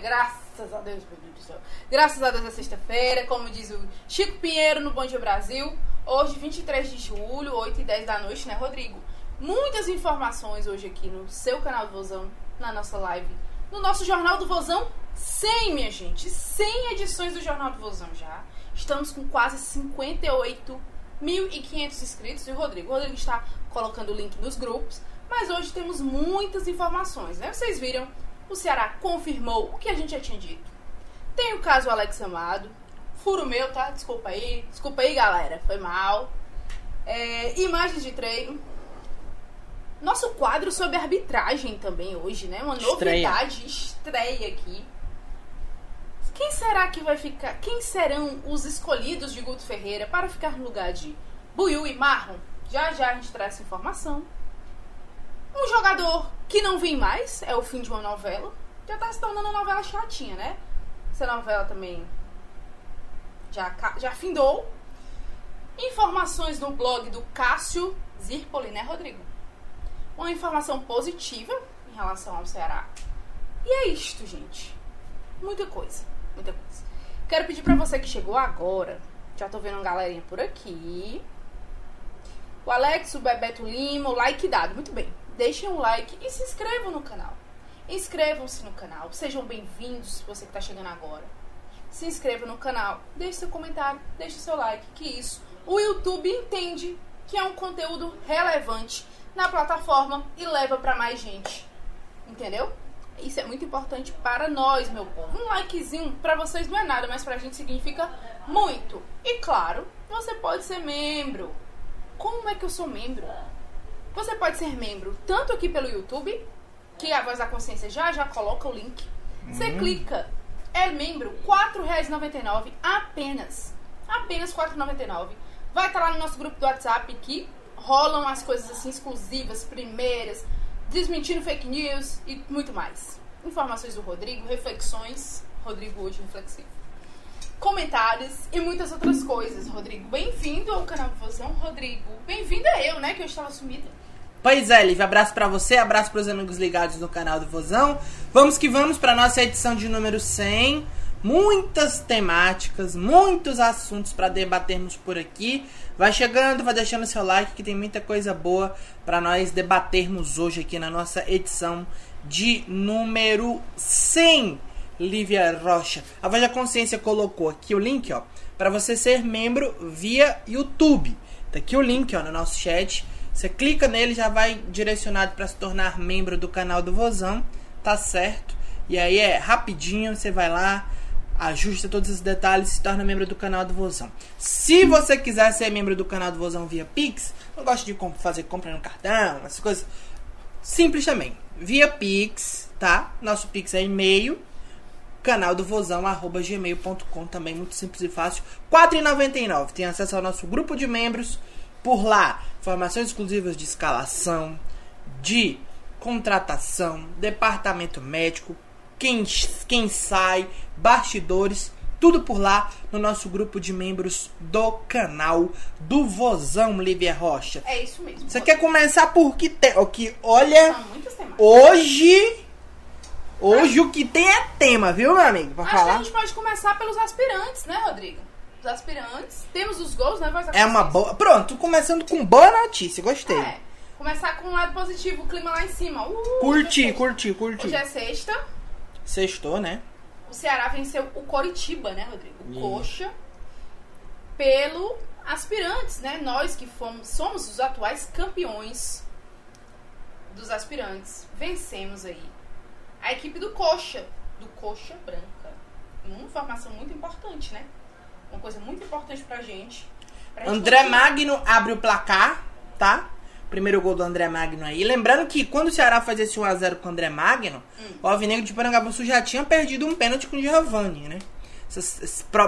Graças a Deus, meu Deus do céu. Graças a Deus é sexta-feira, como diz o Chico Pinheiro no Bom Dia Brasil. Hoje, 23 de julho, 8 e 10 da noite, né, Rodrigo? Muitas informações hoje aqui no seu canal do Vozão, na nossa live, no nosso Jornal do Vozão 100, minha gente. 100 edições do Jornal do Vozão já. Estamos com quase 58 1.500 inscritos. E o Rodrigo? O Rodrigo está colocando o link nos grupos. Mas hoje temos muitas informações, né? Vocês viram, o Ceará confirmou o que a gente já tinha dito. Tem o caso Alex Amado. Furo meu, tá? Desculpa aí. Desculpa aí, galera. Foi mal. É, imagens de treino. Nosso quadro sobre arbitragem também hoje, né? Uma Estreia. novidade estreia aqui. Quem será que vai ficar? Quem serão os escolhidos de Guto Ferreira para ficar no lugar de Buiu e Marlon? Já já a gente traz essa informação. Um jogador que não vem mais, é o fim de uma novela. Já tá se tornando uma novela chatinha, né? Essa novela também já, já findou. Informações no blog do Cássio Zirpoli, né, Rodrigo? Uma informação positiva em relação ao Ceará. E é isto, gente. Muita coisa, muita coisa. Quero pedir pra você que chegou agora. Já tô vendo uma galerinha por aqui. O Alex, o Bebeto Lima, o like dado. Muito bem. Deixem um like e se inscrevam no canal. Inscrevam-se no canal. Sejam bem-vindos, você que tá chegando agora. Se inscreva no canal, deixe seu comentário, deixe seu like, que isso o YouTube entende que é um conteúdo relevante na plataforma e leva pra mais gente. Entendeu? Isso é muito importante para nós, meu povo. Um likezinho pra vocês não é nada, mas pra gente significa muito. E claro, você pode ser membro. Como é que eu sou membro? Você pode ser membro tanto aqui pelo YouTube, que a Voz da Consciência já já coloca o link. Você clica, é membro, R$ 4,99 apenas. Apenas R$ 4,99. Vai estar lá no nosso grupo do WhatsApp que rolam as coisas assim exclusivas, primeiras, desmentindo fake news e muito mais. Informações do Rodrigo, reflexões, Rodrigo hoje reflexivo. Comentários e muitas outras coisas, Rodrigo. Bem-vindo ao canal Vozão, Rodrigo. Bem-vinda eu, né, que eu estava sumida. Pois é, Liv, abraço pra você, abraço pros amigos ligados no canal do Vozão. Vamos que vamos pra nossa edição de número 100. Muitas temáticas, muitos assuntos pra debatermos por aqui. Vai chegando, vai deixando seu like que tem muita coisa boa pra nós debatermos hoje aqui na nossa edição de número 100. Lívia Rocha. A Voz da Consciência colocou aqui o link, ó, para você ser membro via YouTube. Tá aqui o link, ó, no nosso chat. Você clica nele, já vai direcionado para se tornar membro do canal do Vozão, tá certo? E aí é rapidinho, você vai lá, ajusta todos os detalhes e se torna membro do canal do Vozão. Se você quiser ser membro do canal do Vozão via Pix, não gosta de fazer compra no cartão, essas coisas, simples também. Via Pix, tá? Nosso Pix é e-mail canal do Vozão, arroba gmail.com, também muito simples e fácil. R$ 4,99. Tem acesso ao nosso grupo de membros. Por lá, informações exclusivas de escalação, de contratação, departamento médico, quem, quem sai, bastidores, tudo por lá no nosso grupo de membros do canal do Vozão Lívia Rocha. É isso mesmo. Você quer começar por que tem? O que olha, hoje hoje o que tem é tema, viu, meu amigo? Pra Acho que a falar. gente pode começar pelos aspirantes, né, Rodrigo? Aspirantes. Temos os gols, né, É uma boa. Pronto, começando com boa notícia, gostei. É. Começar com um lado positivo, o clima lá em cima. Uh, Curti, curti, curti. Hoje é sexta. Sextou, né? O Ceará venceu o Coritiba, né, Rodrigo? O. Coxa. Pelo aspirantes, né? Nós que fomos, somos os atuais campeões dos aspirantes. Vencemos aí. A equipe do Coxa. Do Coxa Branca. Uma informação muito importante, né? Uma coisa muito importante pra gente. Pra gente André continuar. Magno abre o placar, tá? Primeiro gol do André Magno aí. Lembrando que quando o Ceará faz esse 1x0 com o André Magno, Hum. o Alvinegro de Parangabuçu já tinha perdido um pênalti com o Giovanni, né? Essa,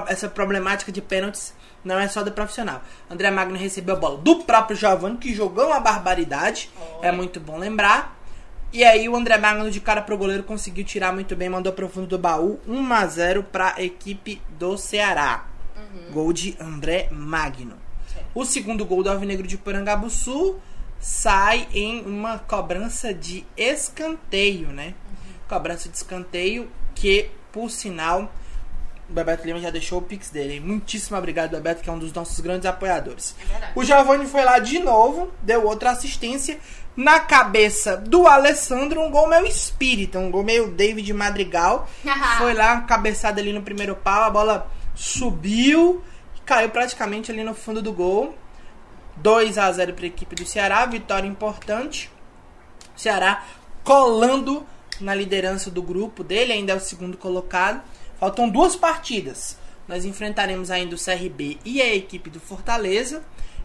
essa problemática de pênaltis não é só do profissional. André Magno recebeu a bola do próprio Giovanni, que jogou uma barbaridade. Olha. É muito bom lembrar. E aí o André Magno de cara pro goleiro conseguiu tirar muito bem, mandou pro fundo do baú 1 a 0 pra equipe do Ceará. Gol de André Magno. Certo. O segundo gol do Alvinegro de Porangabuçu sai em uma cobrança de escanteio, né? Cobrança de escanteio que, por sinal, o Bebeto Lima já deixou o pix dele. hein? Muitíssimo obrigado, Bebeto, que é um dos nossos grandes apoiadores. É. O Giovanni foi lá de novo, deu outra assistência. Na cabeça do Alessandro, um gol meio espírita, um gol meio David Madrigal. foi lá, cabeçada ali no primeiro pau, a bola subiu caiu praticamente ali no fundo do gol. 2 a 0 para a equipe do Ceará, vitória importante. Ceará colando na liderança do grupo dele, ainda é o segundo colocado. Faltam duas partidas. Nós enfrentaremos ainda o CRB e a equipe do Fortaleza.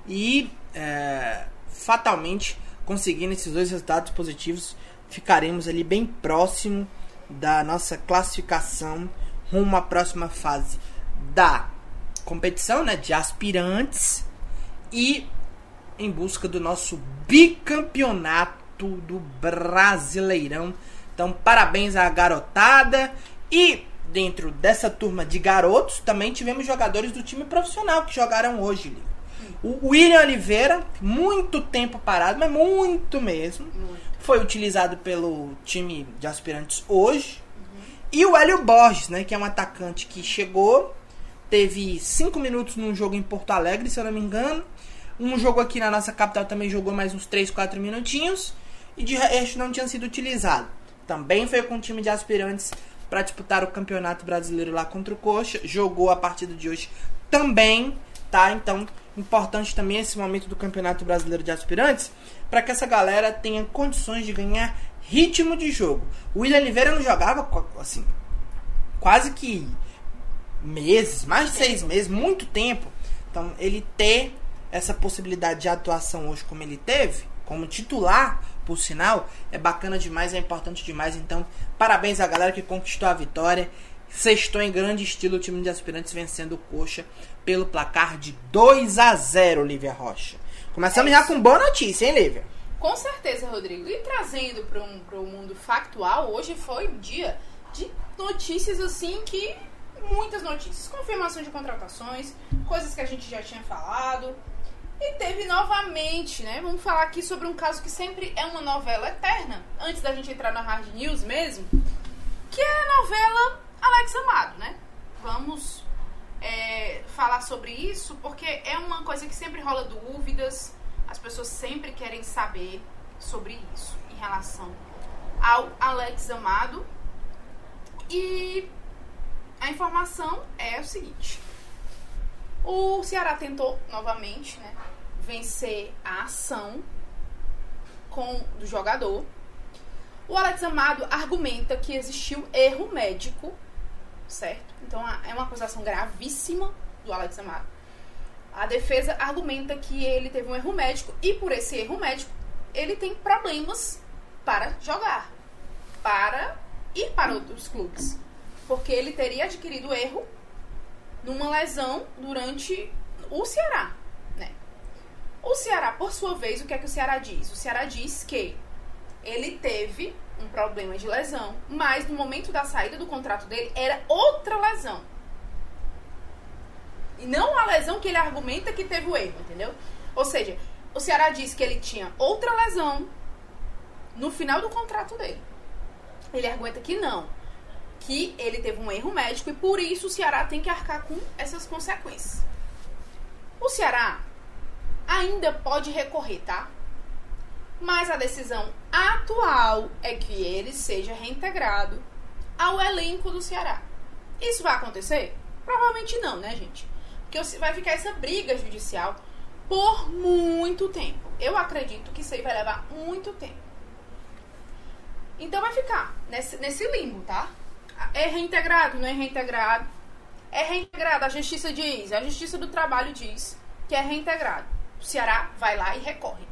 E é, fatalmente, conseguindo esses dois resultados positivos, ficaremos ali bem próximo da nossa classificação rumo à próxima fase da competição, né, de aspirantes e em busca do nosso bicampeonato do Brasileirão. Então, parabéns à garotada. E dentro dessa turma de garotos, também tivemos jogadores do time profissional que jogaram hoje. O William Oliveira, muito tempo parado, mas muito mesmo. Foi utilizado pelo time de aspirantes hoje. E o Hélio Borges, né, que é um atacante que chegou, teve cinco minutos num jogo em Porto Alegre, se eu não me engano. Um jogo aqui na nossa capital também jogou mais uns 3, 4 minutinhos. E de resto não tinha sido utilizado. Também foi com o time de aspirantes para disputar o Campeonato Brasileiro lá contra o Coxa. Jogou a partida de hoje também, tá? Então, importante também esse momento do Campeonato Brasileiro de Aspirantes para que essa galera tenha condições de ganhar ritmo de jogo. O William Oliveira não jogava assim, quase que meses, mais de seis meses, muito tempo. Então, ele ter essa possibilidade de atuação hoje como ele teve, como titular, por sinal, é bacana demais, é importante demais. Então, parabéns à galera que conquistou a vitória. Sextou em grande estilo o time de aspirantes vencendo o Coxa pelo placar de 2 a 0 Lívia Rocha. Começamos É já com boa notícia, hein, Lívia? Com certeza, Rodrigo. E trazendo para um, o mundo factual, hoje foi um dia de notícias assim que. Muitas notícias. Confirmação de contratações, coisas que a gente já tinha falado. E teve novamente, né? Vamos falar aqui sobre um caso que sempre é uma novela eterna. Antes da gente entrar na hard news mesmo, que é a novela Alex Amado, né? Vamos é, falar sobre isso porque é uma coisa que sempre rola dúvidas. As pessoas sempre querem saber sobre isso em relação ao Alex Amado. E a informação é o seguinte: o Ceará tentou novamente, né, vencer a ação com do jogador. O Alex Amado argumenta que existiu erro médico, certo? Então é uma acusação gravíssima do Alex Amado. A defesa argumenta que ele teve um erro médico e por esse erro médico ele tem problemas para jogar, para ir para outros clubes, porque ele teria adquirido erro numa lesão durante o Ceará, né? O Ceará, por sua vez, o que é que o Ceará diz? O Ceará diz que ele teve um problema de lesão, mas no momento da saída do contrato dele era outra lesão. E não a lesão que ele argumenta que teve o erro, entendeu? Ou seja, o Ceará diz que ele tinha outra lesão no final do contrato dele. Ele argumenta que não. Que ele teve um erro médico e por isso o Ceará tem que arcar com essas consequências. O Ceará ainda pode recorrer, tá? Mas a decisão atual é que ele seja reintegrado ao elenco do Ceará. Isso vai acontecer? Provavelmente não, né, gente? Porque vai ficar essa briga judicial por muito tempo. Eu acredito que isso aí vai levar muito tempo. Então vai ficar nesse, nesse limbo, tá? É reintegrado, não é reintegrado? É reintegrado, a justiça diz, a justiça do trabalho diz que é reintegrado. O Ceará vai lá e recorre.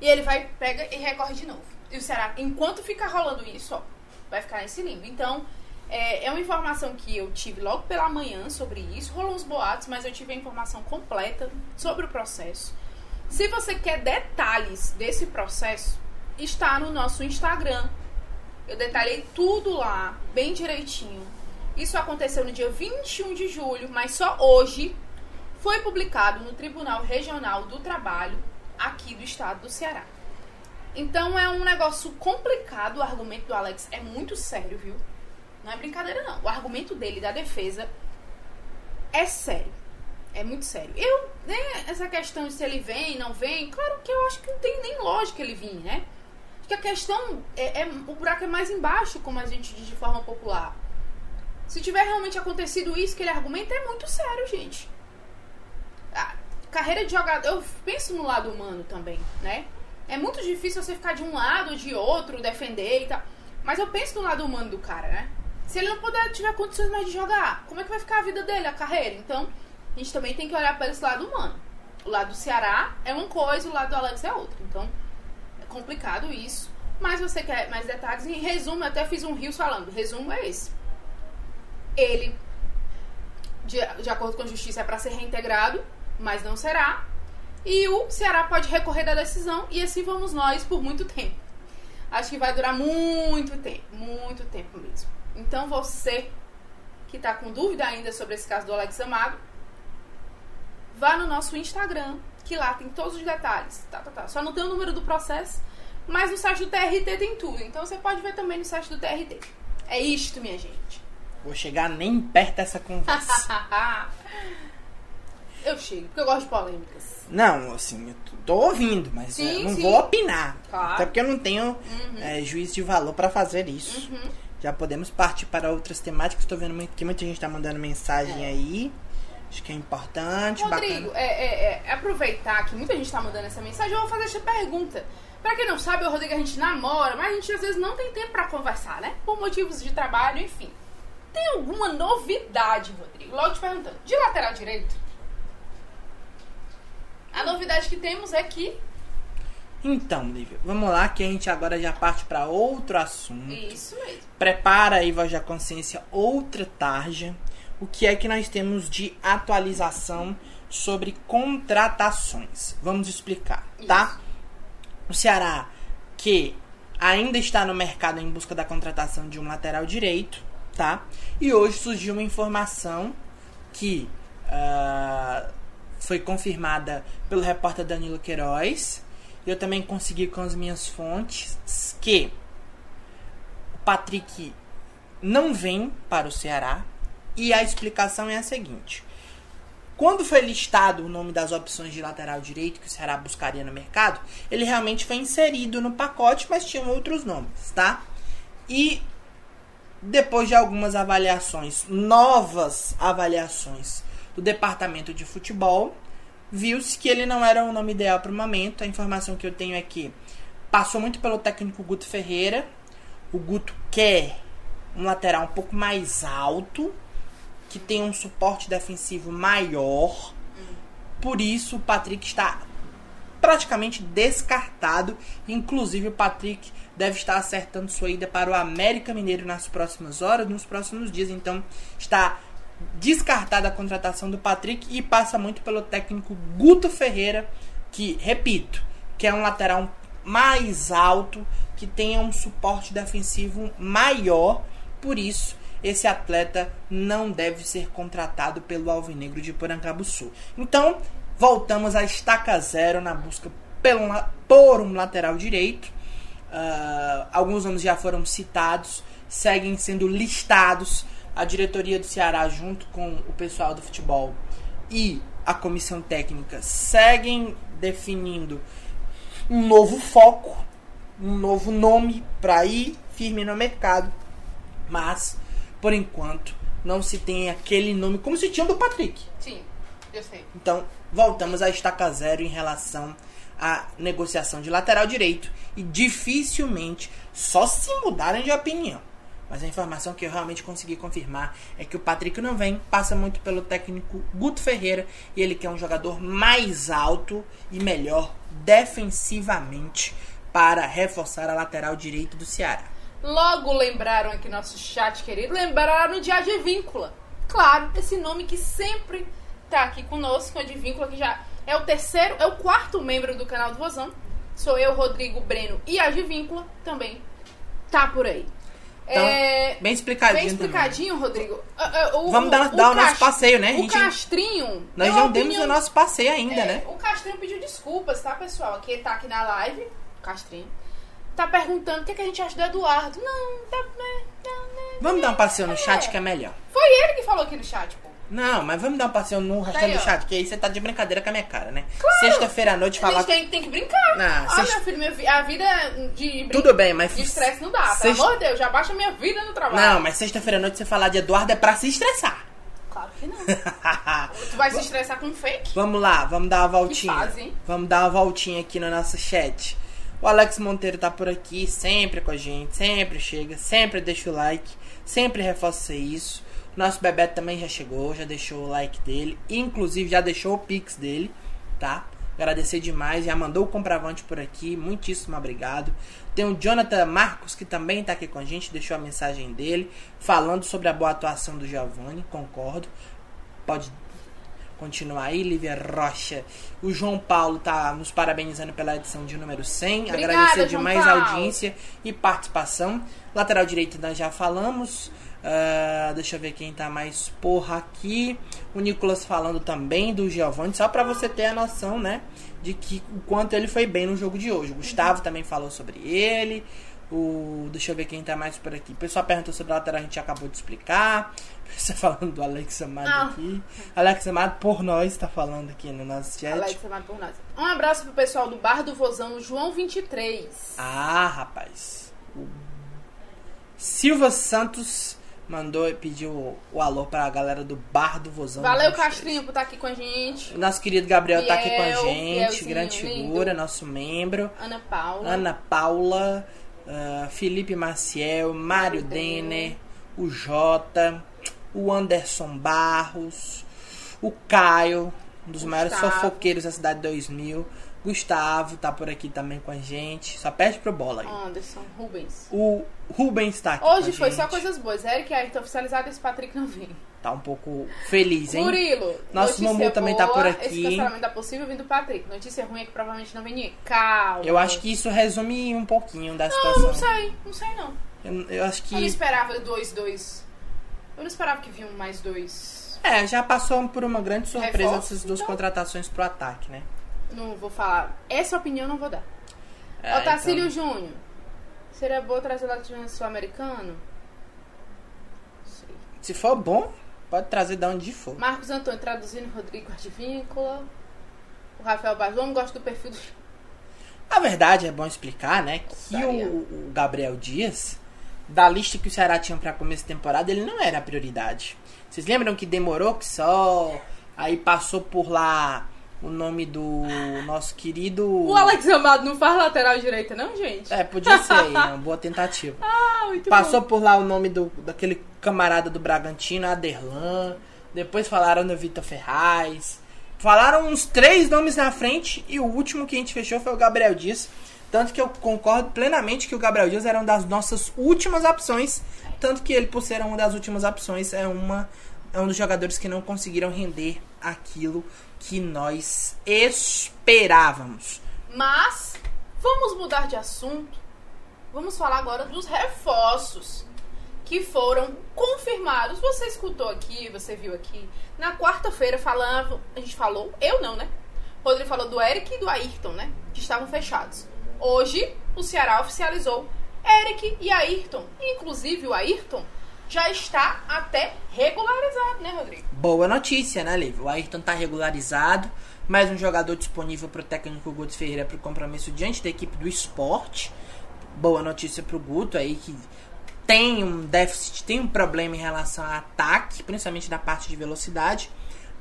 E ele vai, pega e recorre de novo. E o Ceará, enquanto fica rolando isso, ó, vai ficar nesse limbo. Então, é, é uma informação que eu tive logo pela manhã sobre isso. Rolou uns boatos, mas eu tive a informação completa sobre o processo. Se você quer detalhes desse processo, está no nosso Instagram. Eu detalhei tudo lá, bem direitinho. Isso aconteceu no dia 21 de julho, mas só hoje foi publicado no Tribunal Regional do Trabalho aqui do estado do Ceará. Então é um negócio complicado, o argumento do Alex é muito sério, viu? Não é brincadeira não. O argumento dele da defesa é sério. É muito sério. Eu, né, essa questão de se ele vem, não vem, claro que eu acho que não tem nem lógica ele vir, né? Acho que a questão é, é o buraco é mais embaixo, como a gente diz de forma popular. Se tiver realmente acontecido isso que ele argumenta, é muito sério, gente. A carreira de jogador, eu penso no lado humano também, né? É muito difícil você ficar de um lado ou de outro, defender e tal. Mas eu penso no lado humano do cara, né? Se ele não puder, tiver condições mais de jogar, como é que vai ficar a vida dele, a carreira? Então, a gente também tem que olhar para esse lado humano. O lado do Ceará é uma coisa, o lado do Alex é outra. Então, complicado isso. Mas você quer mais detalhes? Em resumo, eu até fiz um rios falando. Resumo é esse. Ele, de, de acordo com a justiça, é para ser reintegrado, mas não será. E o Ceará pode recorrer da decisão e assim vamos nós por muito tempo. Acho que vai durar muito tempo, muito tempo mesmo. Então você que está com dúvida ainda sobre esse caso do Alex Amado, vá no nosso Instagram, que lá tem todos os detalhes. Tá, tá, tá. Só não tem o número do processo, mas no site do TRT tem tudo. Então você pode ver também no site do TRT. É isto, minha gente. Vou chegar nem perto dessa conversa. eu chego, porque eu gosto de polêmicas. Não, assim, eu tô ouvindo, mas sim, não sim. vou opinar. Claro. Até porque eu não tenho uhum. é, juízo de valor para fazer isso. Uhum. Já podemos partir para outras temáticas. Estou vendo que muita gente está mandando mensagem é. aí. Acho que é importante. Rodrigo, é, é, é, aproveitar que muita gente está mandando essa mensagem, eu vou fazer essa pergunta. Pra quem não sabe, o Rodrigo a gente namora, mas a gente às vezes não tem tempo para conversar, né? Por motivos de trabalho, enfim. Tem alguma novidade, Rodrigo? Logo te perguntando, de lateral direito? A novidade que temos é que. Então, Lívia, vamos lá que a gente agora já parte para outro assunto. Isso mesmo. Prepara aí, voz da consciência, outra tarja o que é que nós temos de atualização sobre contratações. Vamos explicar, tá? O Ceará que ainda está no mercado em busca da contratação de um lateral direito, tá? E hoje surgiu uma informação que uh, foi confirmada pelo repórter Danilo Queiroz. Eu também consegui com as minhas fontes que o Patrick não vem para o Ceará, e a explicação é a seguinte: quando foi listado o nome das opções de lateral direito que o Ceará buscaria no mercado, ele realmente foi inserido no pacote, mas tinham outros nomes, tá? E depois de algumas avaliações, novas avaliações do departamento de futebol, viu-se que ele não era o nome ideal para o momento. A informação que eu tenho é que passou muito pelo técnico Guto Ferreira. O Guto quer um lateral um pouco mais alto, que tem um suporte defensivo maior. Por isso, o Patrick está praticamente descartado. Inclusive, o Patrick deve estar acertando sua ida para o América Mineiro nas próximas horas, nos próximos dias. Então, está descartada a contratação do Patrick e passa muito pelo técnico Guto Ferreira, que, repito, que é um lateral mais alto, que tenha um suporte defensivo maior. Por isso, esse atleta não deve ser contratado pelo Alvinegro de Porancabuçu. Então, voltamos à estaca zero na busca por um lateral direito. Uh, alguns nomes já foram citados, seguem sendo listados. A diretoria do Ceará, junto com o pessoal do futebol e a comissão técnica, seguem definindo um novo foco, um novo nome para ir firme no mercado. Mas por enquanto, não se tem aquele nome como se tinha do Patrick. Sim, eu sei. Então, voltamos à estaca zero em relação à negociação de lateral direito e dificilmente só se mudarem de opinião. Mas a informação que eu realmente consegui confirmar é que o Patrick não vem, passa muito pelo técnico Guto Ferreira e ele quer um jogador mais alto e melhor defensivamente para reforçar a lateral direito do Ceará. Logo lembraram aqui nosso chat querido, lembraram de Advíncula. Claro, esse nome que sempre tá aqui conosco, Advíncula, que já é o terceiro, é o quarto membro do canal do Vozão. Sou eu, Rodrigo Breno e Advíncula também tá por aí. Então, É, bem explicadinho. Bem também. explicadinho, Rodrigo. Ah, ah, o- Vamos dar, o dar o nosso Cast- passeio, né? O gente, Castrinho. nós não demos opinião- o nosso passeio ainda, É, né? O Castrinho pediu desculpas, tá, pessoal? Aqui tá aqui na live. O Castrinho. Tá perguntando o que, que a gente acha do Eduardo. Não, tá. né, não, né. Vamos dar um passeio no chat que é melhor. Foi ele que falou aqui no chat, pô. Não, mas vamos dar um passeio no restante Daí, do chat, que aí você tá de brincadeira com a minha cara, né? Sexta-feira à noite A falar. gente tem, tem que brincar. Não, ah, sexta- meu filho, minha a vida de, brin- Tudo bem, mas. de estresse não dá. Pelo Sexta- amor de Deus, já baixa minha vida no trabalho. Não, mas sexta-feira à noite você falar de Eduardo é pra se estressar. Claro que não. tu vai se estressar com fake? Vamos lá, vamos dar uma voltinha. Fase? Vamos dar uma voltinha aqui no nosso chat. O Alex Monteiro tá por aqui, sempre com a gente, sempre chega, sempre deixa o like, sempre reforça isso. Nosso Bebeto também já chegou, já deixou o like dele, inclusive já deixou o pix dele, tá? Agradecer demais, já mandou o comprovante por aqui, muitíssimo obrigado. Tem o Jonathan Marcos que também tá aqui com a gente, deixou a mensagem dele, falando sobre a boa atuação do Giovanni, concordo. Pode continuar aí, Lívia Rocha. O João Paulo tá nos parabenizando pela edição de número 100. Obrigada, Agradecer demais a audiência e participação. Lateral direito nós já falamos. Ah, deixa eu ver quem tá mais porra aqui. O Nicolas falando também do Giovanni, só pra você ter a noção, né? De que o quanto ele foi bem no jogo de hoje. O Gustavo também falou sobre ele. O, deixa eu ver quem tá mais por aqui. O pessoal perguntou sobre a lateral, a gente acabou de explicar. Você falando do Alex Amado Ah. aqui. Alex Amado por nós tá falando aqui no nosso chat. Alex amado por nós. Um abraço pro pessoal do Bar do Vozão, João 23. Ah, rapaz. O Silva Santos mandou pediu o, o alô pra galera do Bar do Vozão. Valeu, 23. Castrinho, por estar aqui com a gente. O nosso querido Gabriel tá aqui com a Biel, gente, grande lindo. figura, nosso membro. Ana Paula. Ana Paula, ah, Felipe Maciel, Mário Denner, o Jota, o Anderson Barros, o Caio, um dos maiores Gustavo. fofoqueiros da cidade 2000. Gustavo tá por aqui também com a gente. Só pede pro bola aí. Anderson, Rubens. O Rubens tá aqui Hoje foi gente. só coisas boas. Eric Ayrton oficializado esse Patrick não vem. Tá um pouco feliz, hein? Murilo. Nosso Mumu também tá por Esse aqui. cancelamento é possível vindo do Patrick. Notícia ruim é que provavelmente não vem ninguém. Calma. Eu acho que isso resume um pouquinho da Não, situação. não sei. Não sei, não. Eu, eu acho Eu não que. esperava dois, dois. Eu não esperava que vinham mais dois. É, já passou por uma grande surpresa Reforços, essas duas então. contratações pro ataque, né? Não vou falar. Essa opinião eu não vou dar. É, Otacílio então- Júnior. Seria boa trazer o latino sul-americano? Se for bom, pode trazer de onde for. Marcos Antônio traduzindo Rodrigo Advíncula. O Rafael Bazom gosta do perfil do. A verdade é bom explicar, né? Que o, o Gabriel Dias, da lista que o Ceará tinha pra começo de temporada, ele não era a prioridade. Vocês lembram que demorou que só. Aí passou por lá o nome do nosso querido. O Alex Amado não faz lateral direita, não, gente? É, podia ser aí, uma boa tentativa. Ah, muito Passou por lá o nome do, daquele camarada do Bragantino, Aderlan. Depois falaram do Vitor Ferraz. Falaram uns três nomes na frente e o último que a gente fechou foi o Gabriel Dias. Tanto que eu concordo plenamente que o Gabriel Dias era uma das nossas últimas opções. Tanto que ele, por ser uma das últimas opções, é, uma, é um dos jogadores que não conseguiram render aquilo que nós esperávamos. Mas, vamos mudar de assunto. Vamos falar agora dos reforços que foram confirmados. Você escutou aqui, você viu aqui. Na quarta-feira falando, a gente falou, eu não, né? Rodrigo falou do Eric e do Ayrton, né? Que estavam fechados. Hoje, o Ceará oficializou Eric e Ayrton. Inclusive, o Ayrton já está até regularizado, né, Rodrigo? Boa notícia, né, Liv? O Ayrton tá regularizado. Mais um jogador disponível pro técnico Guto Ferreira pro compromisso diante da equipe do esporte. Boa notícia pro Guto aí que tem um déficit, tem um problema em relação a ataque, principalmente da parte de velocidade.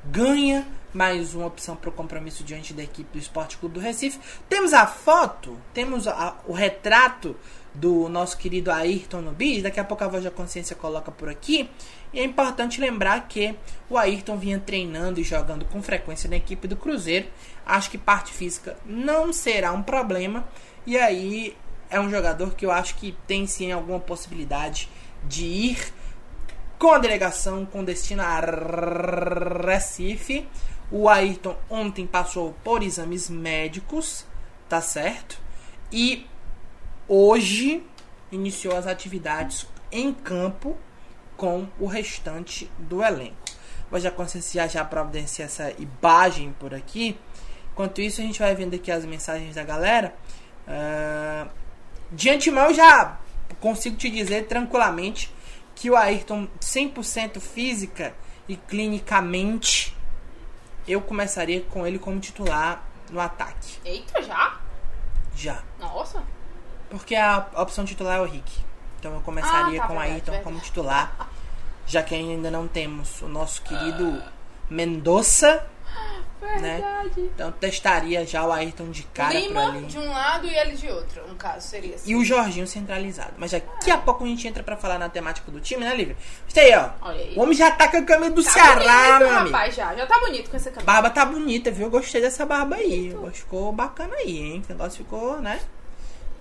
Ganha mais uma opção para o compromisso diante da equipe do Esporte Clube do Recife. Temos a foto, temos a- o retrato do nosso querido Ayrton no bis. Daqui a pouco a voz da consciência coloca por aqui. E é importante lembrar que o Ayrton vinha treinando e jogando com frequência na equipe do Cruzeiro. Acho que parte física não será um problema. E aí é um jogador que eu acho que tem sim alguma possibilidade de ir com a delegação com destino a Recife. O Ayrton ontem passou por exames médicos, tá certo? E hoje iniciou as atividades em campo com o restante do elenco. Vou já conscienciar, já providenciar essa imagem por aqui. Enquanto isso, a gente vai vendo aqui as mensagens da galera. Uh, de antemão, já consigo te dizer tranquilamente que o Ayrton 100% física e clinicamente eu começaria com ele como titular no ataque. Eita, já? Já. Nossa. Porque a opção titular é o Rick. Então eu começaria Ah, tá, com o verdade, Ayrton verdade. como titular. Já que ainda não temos o nosso querido Mendonça. Verdade. Então testaria já o Ayrton de cara por Lima ali. de um lado e ele de outro, no caso, seria assim. E o Jorginho centralizado. Mas daqui a pouco a gente entra pra falar na temática do time, né, Lívia? Isso aí, ó. Olha aí. O homem já tá com a camisa do Tá Ceará, meu amigo. rapaz, já. Já tá bonito com essa camisa. Barba tá bonita, viu? Eu Gostei dessa barba aí. Ficou bacana aí, hein? O negócio ficou, né?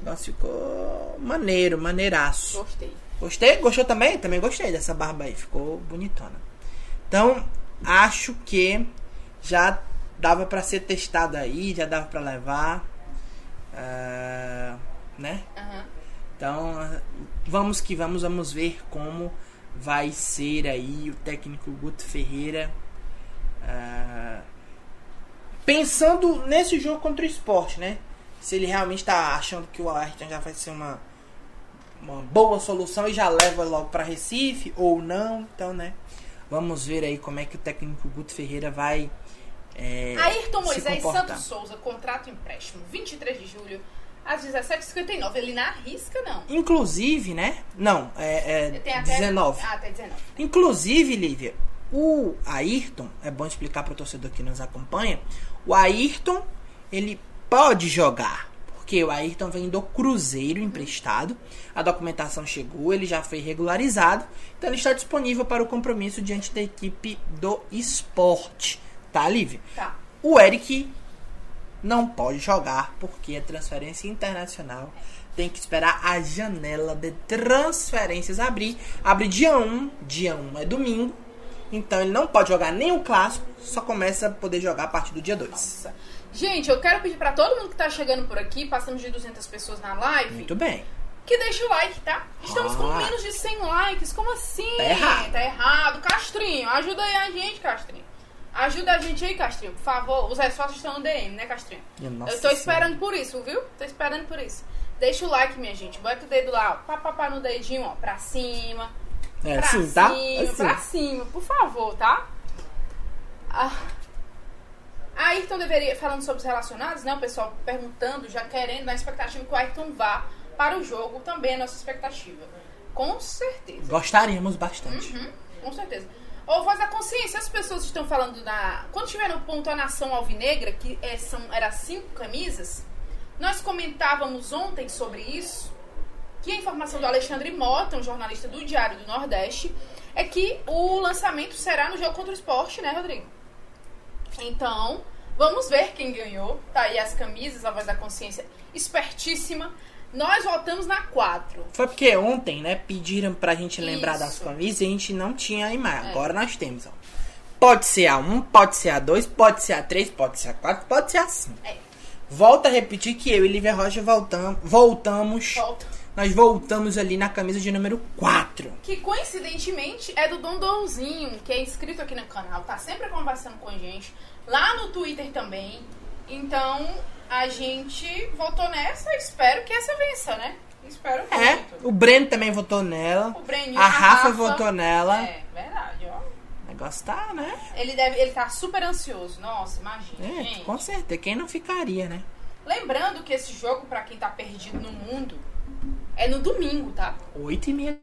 Negócio ficou maneiro, maneiraço. Gostei. Gostei? Gostou também? Também gostei dessa barba aí. Ficou bonitona. Então, acho que já dava pra ser testado aí, já dava pra levar. ah, né? Aham. Então, vamos que vamos, vamos ver como vai ser aí o técnico Guto Ferreira. ah, pensando nesse jogo contra o esporte, né? Se ele realmente está achando que o Ayrton já vai ser uma, uma boa solução e já leva logo para Recife ou não. Então, né? Vamos ver aí como é que o técnico Guto Ferreira vai. É, Ayrton Moisés. Santos Souza, contrato empréstimo, 23 de julho, às 17h59. Ele não arrisca, não. Inclusive, né? Não, é, é até... 19. Ah, até 19. Inclusive, Lívia, o Ayrton, é bom explicar para o torcedor que nos acompanha, o Ayrton, ele pode jogar, porque o Ayrton vem do Cruzeiro emprestado, a documentação chegou, ele já foi regularizado, então ele está disponível para o compromisso diante da equipe do esporte, tá, Lívia? Tá. O Eric não pode jogar porque é transferência internacional. Tem que esperar a janela de transferências abrir. Abre dia 1, dia 1 é domingo. Então ele não pode jogar nem o clássico, só começa a poder jogar a partir do dia 2. Nossa. Gente, eu quero pedir pra todo mundo que tá chegando por aqui, passamos de 200 pessoas na live, Muito bem. que deixe o like, tá? Estamos com Ah. menos de 100 likes. Como assim? Tá errado. Tá errado. Castrinho, ajuda aí a gente, Castrinho. Ajuda a gente aí, Castrinho, por favor. Os respostas estão no DM, né, Castrinho? Nossa eu tô Senhora. esperando por isso, viu? Tô esperando por isso. Deixa o like, minha gente. Bota o dedo lá, ó. Pá, pá, pá no dedinho, ó. Pra cima. É pra assim, tá? cima, Assim. pra cima, por favor, tá? Ah. Ayrton deveria, falando sobre os relacionados, né? O pessoal perguntando, já querendo, na expectativa que o Ayrton vá para o jogo, também é nossa expectativa. Com certeza. Gostaríamos bastante. Uhum, com certeza. Ou voz da consciência, as pessoas estão falando da. Quando tiver no ponto a nação alvinegra, que é, são, era cinco camisas, nós comentávamos ontem sobre isso. Que a informação do Alexandre Mota, um jornalista do Diário do Nordeste, é que o lançamento será no jogo contra o esporte, né, Rodrigo? Então, vamos ver quem ganhou. Tá aí as camisas, a voz da consciência espertíssima. Nós voltamos na 4. Foi porque ontem, né, pediram pra gente lembrar das Isso. camisas e a gente não tinha a imagem. É. Agora nós temos, ó. Pode ser a 1, pode ser a 2, pode ser a 3, pode ser a 4, pode ser a 5. É, Volta a repetir que eu e Lívia Rocha voltam, voltamos. volta. Nós voltamos ali na camisa de número 4. Que coincidentemente é do Dondonzinho, que é inscrito aqui no canal, tá sempre conversando com a gente. Lá no Twitter também. Então, a gente votou nessa. Espero que essa vença, né? Espero É, muito. o Breno também votou nela. O Breninho, a Rafa votou nela. É, verdade, ó. Negócio tá, né? Ele, deve, ele tá super ansioso. Nossa, imagina, É, gente. com certeza. Quem não ficaria, né? Lembrando que esse jogo, pra quem tá perdido no mundo, é no domingo, tá? 8 e meia.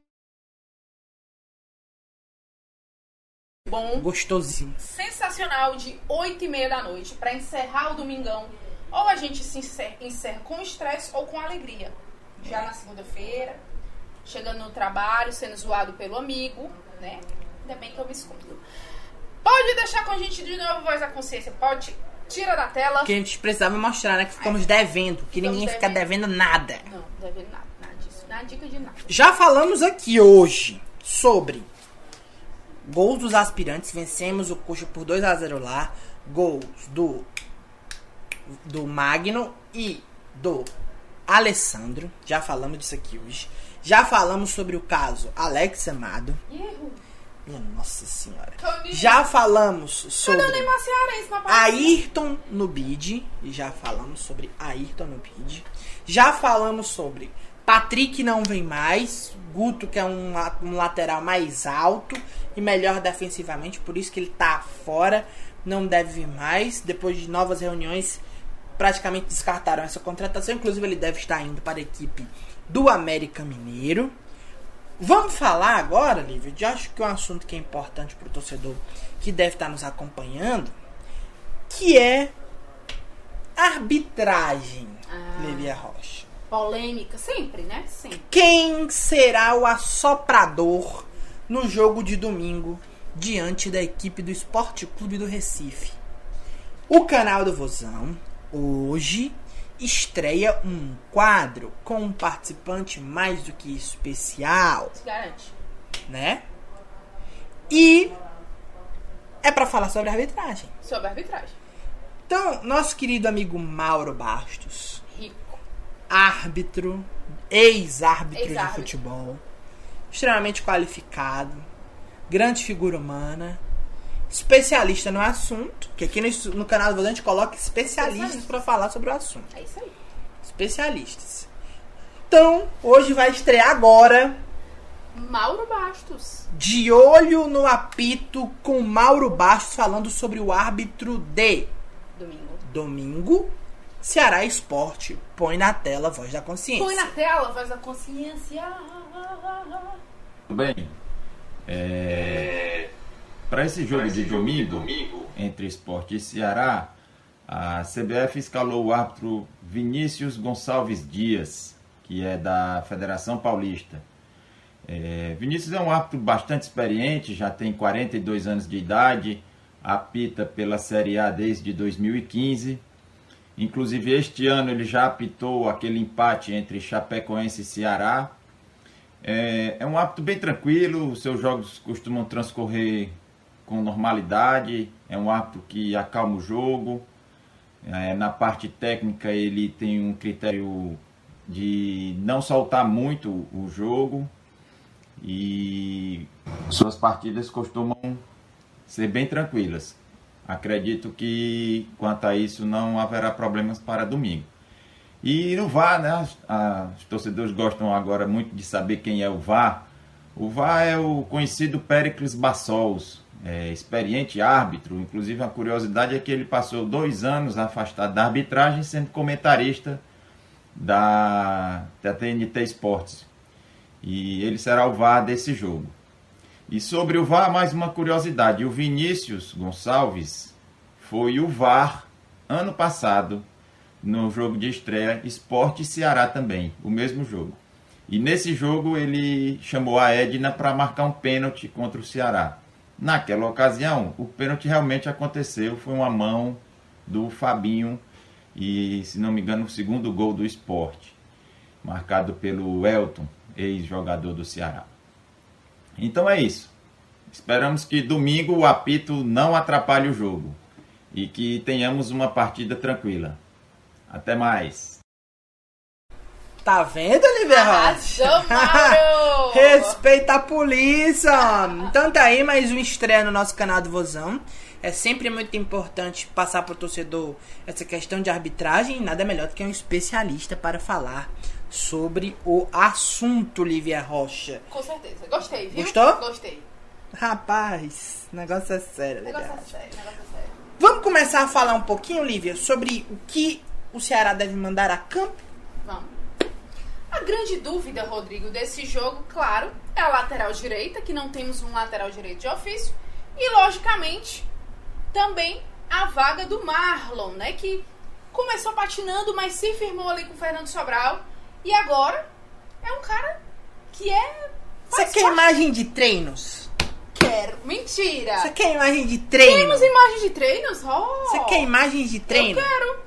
Bom, Gostosinho. sensacional de 8 e meia da noite pra encerrar o domingão. Ou a gente se encerra, encerra com estresse ou com alegria. Já na segunda-feira, chegando no trabalho, sendo zoado pelo amigo, né? Ainda bem que eu me escondo. Pode deixar com a gente de novo voz da consciência. Pode. Tira da tela. Que a gente precisava mostrar, né? Que ficamos devendo. Que ninguém fica devendo. devendo nada. Não, não deve nada, dica de nada. Já falamos aqui hoje sobre gols dos aspirantes. Vencemos o Coxa por 2 a 0 lá. Gols do do Magno e do Alessandro. Já falamos disso aqui hoje. Já falamos sobre o caso Alex Amado. Erro. Minha nossa senhora. Já falamos sobre? Ayrton no bid. Já falamos sobre Ayrton no bid. Já falamos sobre Patrick não vem mais. Guto, que é um, um lateral mais alto e melhor defensivamente, por isso que ele tá fora. Não deve vir mais. Depois de novas reuniões, praticamente descartaram essa contratação. Inclusive, ele deve estar indo para a equipe do América Mineiro. Vamos falar agora, Lívia, de acho que é um assunto que é importante para o torcedor que deve estar nos acompanhando, que é arbitragem, Ah. Lívia Rocha. Polêmica, sempre, né? Sempre. Quem será o assoprador no jogo de domingo diante da equipe do Esporte Clube do Recife? O canal do Vozão hoje estreia um quadro com um participante mais do que especial, Se garante. né? E é pra falar sobre arbitragem. Sobre arbitragem. Então, nosso querido amigo Mauro Bastos, Rico. Árbitro, ex-árbitro de Ex-árbitro. futebol, extremamente qualificado, grande figura humana, especialista no assunto, que aqui no, no canal do gente coloca especialistas Especialista. para falar sobre o assunto. É isso aí. Especialistas. Então, hoje vai estrear agora Mauro Bastos. De olho no apito com Mauro Bastos falando sobre o árbitro de Domingo. domingo, Ceará Esporte. Põe na tela a voz da consciência. Põe na tela, faz a consciência. Tudo bem? Para esse jogo de domingo, entre Esporte e Ceará, a CBF escalou o árbitro Vinícius Gonçalves Dias, que é da Federação Paulista. É, Vinícius é um árbitro bastante experiente, já tem 42 anos de idade, apita pela Série A desde 2015. Inclusive, este ano ele já apitou aquele empate entre Chapecoense e Ceará. É, é um árbitro bem tranquilo, os seus jogos costumam transcorrer com normalidade. É um árbitro que acalma o jogo. É, na parte técnica, ele tem um critério de não soltar muito o jogo. E suas partidas costumam ser bem tranquilas. Acredito que quanto a isso não haverá problemas para domingo. E no VAR, né? Os torcedores gostam agora muito de saber quem é o VAR. O VAR é o conhecido Pericles Bassols, é, experiente árbitro. Inclusive, a curiosidade é que ele passou dois anos afastado da arbitragem, sendo comentarista da, da TNT Esportes. E ele será o VAR desse jogo. E sobre o VAR, mais uma curiosidade: o Vinícius Gonçalves foi o VAR ano passado no jogo de estreia Esporte Ceará também, o mesmo jogo. E nesse jogo ele chamou a Edna para marcar um pênalti contra o Ceará. Naquela ocasião, o pênalti realmente aconteceu, foi uma mão do Fabinho e, se não me engano, o segundo gol do Esporte, marcado pelo Elton, ex-jogador do Ceará. Então é isso. Esperamos que domingo o apito não atrapalhe o jogo e que tenhamos uma partida tranquila. Até mais. Tá vendo, Mauro! Respeita a polícia! Então tá aí mais um estreia no nosso canal do Vozão. É sempre muito importante passar pro torcedor essa questão de arbitragem. Nada melhor do que um especialista para falar sobre o assunto, Lívia Rocha. Com certeza. Gostei, viu? Gostou? Gostei. Rapaz, negócio é sério, Lívia Negócio é sério, negócio é sério. Vamos começar a falar um pouquinho, Lívia, sobre o que o Ceará deve mandar a campo? Vamos. A grande dúvida, Rodrigo, desse jogo, claro, é a lateral direita, que não temos um lateral direito de ofício. E, logicamente, também a vaga do Marlon, né? Que começou patinando, mas se firmou ali com o Fernando Sobral. E agora é um cara que é. Você quer imagem de treinos? Quero. Mentira! Você quer imagem de treino? Temos imagens de treinos? Oh, Você quer imagens de treino? Eu quero.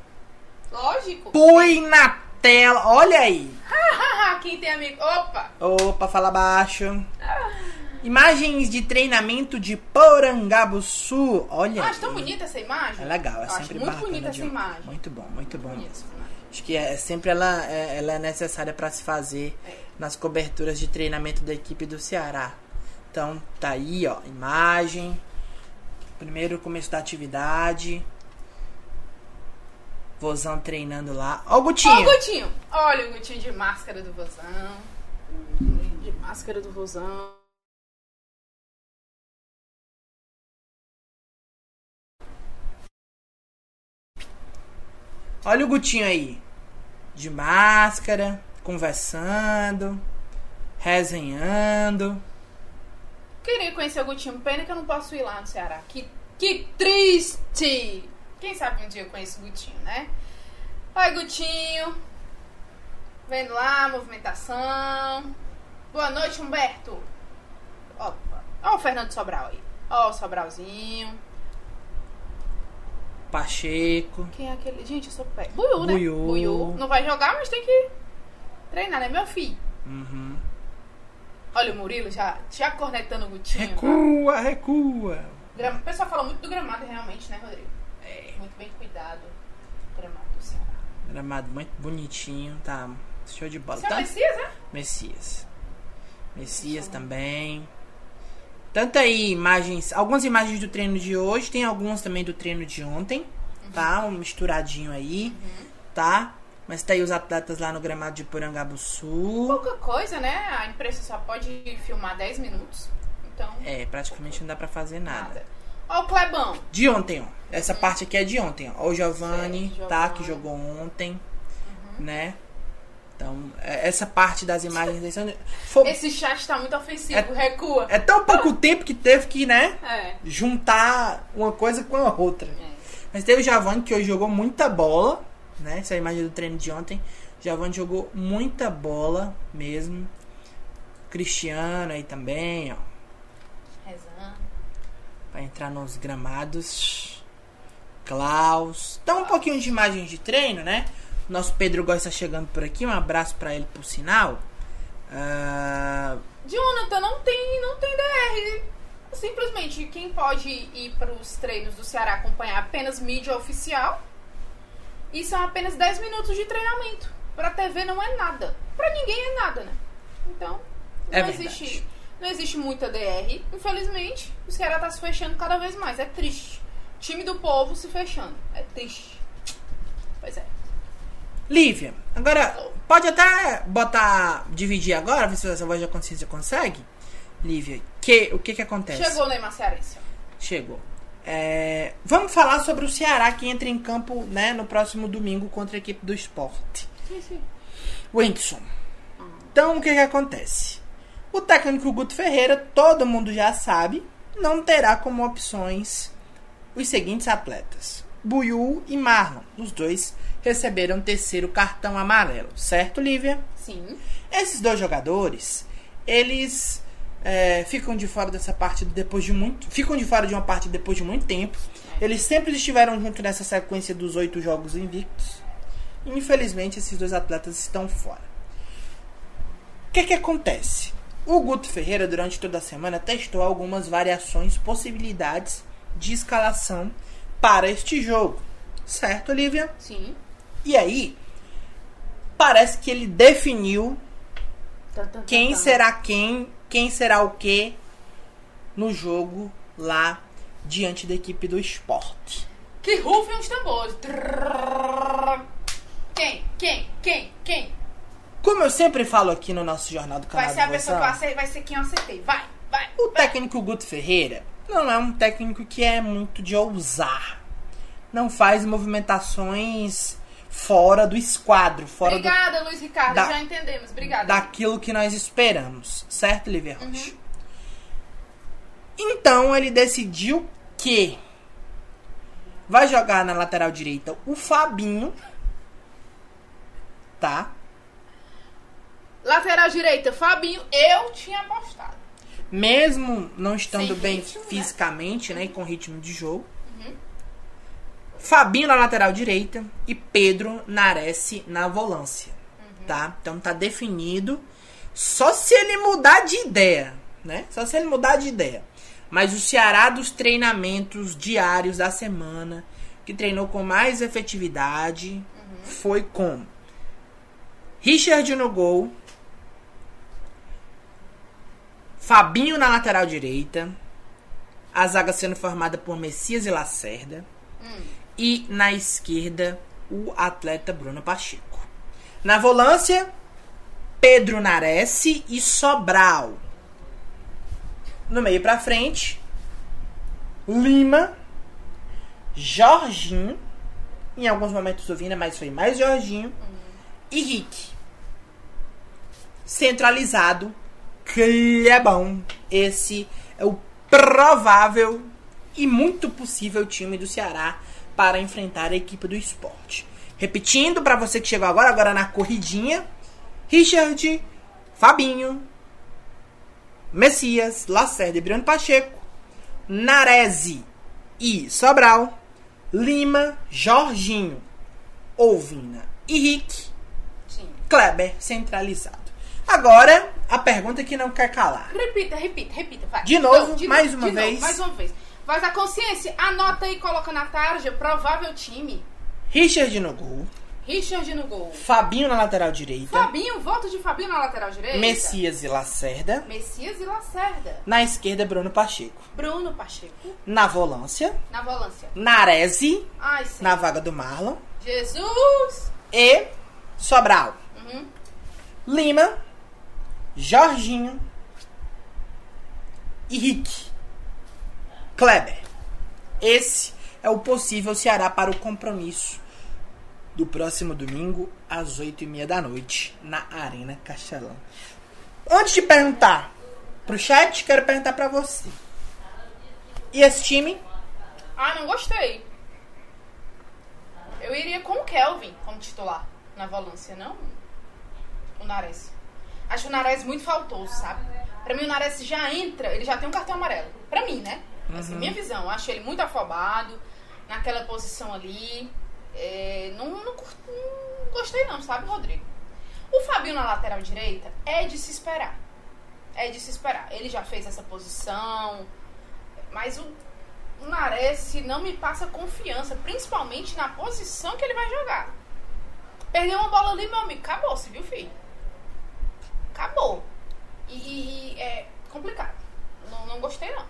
Lógico. Põe na tela, olha aí. Quem tem amigo. Opa! Opa, fala baixo. Imagens de treinamento de Porangabuçu. Olha acho tão bonita essa imagem. É legal, é Eu acho sempre muito bacana bonita essa imagem. Muito bom, muito bom. Acho que é, sempre ela é, ela é necessária para se fazer nas coberturas de treinamento da equipe do Ceará. Então tá aí, ó, imagem, primeiro começo da atividade. Vozão treinando lá. Ó o Gutinho. Ó o Gutinho. Olha o Gutinho de máscara do Vozão. De máscara do Vozão. Olha o Gutinho aí de máscara, conversando, resenhando. Queria conhecer o Gutinho, pena que eu não posso ir lá no Ceará. Que, que triste! Quem sabe um dia eu conheço o Gutinho, né? Oi, Gutinho. Vendo lá, movimentação. Boa noite, Humberto. Ó, ó o Fernando Sobral aí. Ó o Sobralzinho. Pacheco. Quem é aquele? Gente, eu sou pé. Buiu, né? Buiu. Buiu. Não vai jogar, mas tem que treinar, né, meu filho? Uhum. Olha o Murilo já, já cornetando o Gutinho. Recua, recua. O pessoal fala muito do gramado, realmente, né, Rodrigo? É. Muito bem cuidado. Gramado do Ceará. Gramado muito bonitinho, tá? Show de bola. Você é tá? é Messias, né? Messias. Messias também. Tanto aí imagens, algumas imagens do treino de hoje, tem algumas também do treino de ontem, tá? Um misturadinho aí, uhum. tá? Mas tá aí os atletas lá no gramado de Porangabuçu. Pouca coisa, né? A imprensa só pode filmar 10 minutos. Então. É, praticamente não dá pra fazer nada. nada. Ó, o Clebão. De ontem, ó. Essa uhum. parte aqui é de ontem, ó. O Giovanni, Giovanni. tá? Que jogou ontem, uhum. né? Então, é, essa parte das imagens. Foi... Esse chat está muito ofensivo, é, recua. É tão pouco ah. tempo que teve que, né? É. Juntar uma coisa com a outra. É. Mas teve o Javante que hoje jogou muita bola, né? Essa é a imagem do treino de ontem. O Javante jogou muita bola mesmo. Cristiano aí também, ó. Rezando. Pra entrar nos gramados. Klaus. Então, um pouquinho de imagens de treino, né? Nosso Pedro Góes está chegando por aqui. Um abraço para ele, por sinal. Uh... Jonathan, não tem, não tem DR. Simplesmente, quem pode ir para os treinos do Ceará acompanhar apenas mídia oficial. E são apenas 10 minutos de treinamento. Para TV não é nada. Para ninguém é nada, né? Então, não é existe não existe muita DR. Infelizmente, o Ceará tá se fechando cada vez mais. É triste. Time do povo se fechando. É triste. Pois é. Lívia, agora pode até botar, dividir agora, ver se essa voz da consciência consegue. Lívia, que, o que que acontece? Chegou o Neymar Cearense. Chegou. É, vamos falar sobre o Ceará que entra em campo né, no próximo domingo contra a equipe do esporte. Sim, sim. Whindersson. Então, o que que acontece? O técnico Guto Ferreira, todo mundo já sabe, não terá como opções os seguintes atletas. Buiú e Marlon, os dois receberam terceiro cartão amarelo, certo, Lívia? Sim. Esses dois jogadores, eles é, ficam de fora dessa partida depois de muito. Ficam de fora de uma partida depois de muito tempo. É. Eles sempre estiveram junto nessa sequência dos oito jogos invictos. Infelizmente, esses dois atletas estão fora. O que, é que acontece? O Guto Ferreira, durante toda a semana, testou algumas variações, possibilidades de escalação para este jogo. Certo, Olivia? Sim. E aí, parece que ele definiu tá, tá, tá, quem será quem, quem será o que no jogo lá diante da equipe do esporte. Que rufem os tambores. Quem, quem, quem, quem? Como eu sempre falo aqui no nosso Jornal do Canal Vai ser a pessoa que eu acertei, vai ser quem eu acertei. Vai, vai. O vai. técnico Guto Ferreira não é um técnico que é muito de ousar. Não faz movimentações fora do esquadro, fora do, Obrigada, Luiz Ricardo. da- Já entendemos. Obrigada. daquilo que nós esperamos, certo, Uhum. Rocha? Então ele decidiu que vai jogar na lateral direita o Fabinho, tá? Lateral direita, Fabinho, eu tinha apostado. Mesmo não estando Sem bem ritmo, né? fisicamente, né, e com ritmo de jogo. Fabinho na lateral direita e Pedro Nares na volância, tá? Então tá definido. Só se ele mudar de ideia, né? Só se ele mudar de ideia. Mas o Ceará dos treinamentos diários da semana, que treinou com mais efetividade, foi com Richard no gol, Fabinho na lateral direita, a zaga sendo formada por Messias e Lacerda, e na esquerda o atleta Bruno Pacheco. Na volância, Pedro Nares e Sobral. No meio pra frente, Lima, Jorginho, em alguns momentos o Vina, mas foi mais Jorginho, e Rick. Centralizado, Clebão. Esse é o provável e muito possível time do Ceará para enfrentar a equipe do esporte. Repetindo para você que chegou agora, agora na corridinha, Richard, Fabinho, Messias, Lacerda e Briano Pacheco, Narese e Sobral, Lima, Jorginho, Ovina e Rick, Sim. Kleber centralizado. Agora, a pergunta que não quer calar. Repita, repita, repita. Vai. De novo, mais uma de vez. Novo, mais uma vez. Faz a consciência. Anota aí e coloca na tarja. Provável time. Richard no gol, Richard no gol. Fabinho na lateral direita, Fabinho, voto de Fabinho na lateral direita. Messias e Lacerda, Messias e Lacerda. na esquerda Bruno Pacheco, Bruno Pacheco. na volância, Na volância. Narese Ai, sim. na vaga do Marlon Jesus. e Sobral. Uhum. Lima, Jorginho e Rick. Kleber. Esse é o possível Ceará para o compromisso do próximo domingo, às 8 e meia da noite, na Arena Castelão. Antes de perguntar pro chat, quero perguntar pra você. E esse time? Ah, não gostei. Eu iria com o Kelvin como titular na volância, não o Nares. Acho o Nares muito faltoso, sabe? Pra mim, o Nares já entra, ele já tem um cartão amarelo. Pra mim, né? É a minha visão. Eu acho ele muito afobado naquela posição ali. É, não, não, curto- não gostei, não, sabe, Rodrigo? O Fabinho na lateral direita é de se esperar. É de se esperar. Ele já fez essa posição, mas o, o Nares não me passa confiança, principalmente na posição que ele vai jogar. Perdeu uma bola ali, meu amigo, acabou-se, viu, filho? Acabou. E, e- e é complicado. Não, não gostei, não.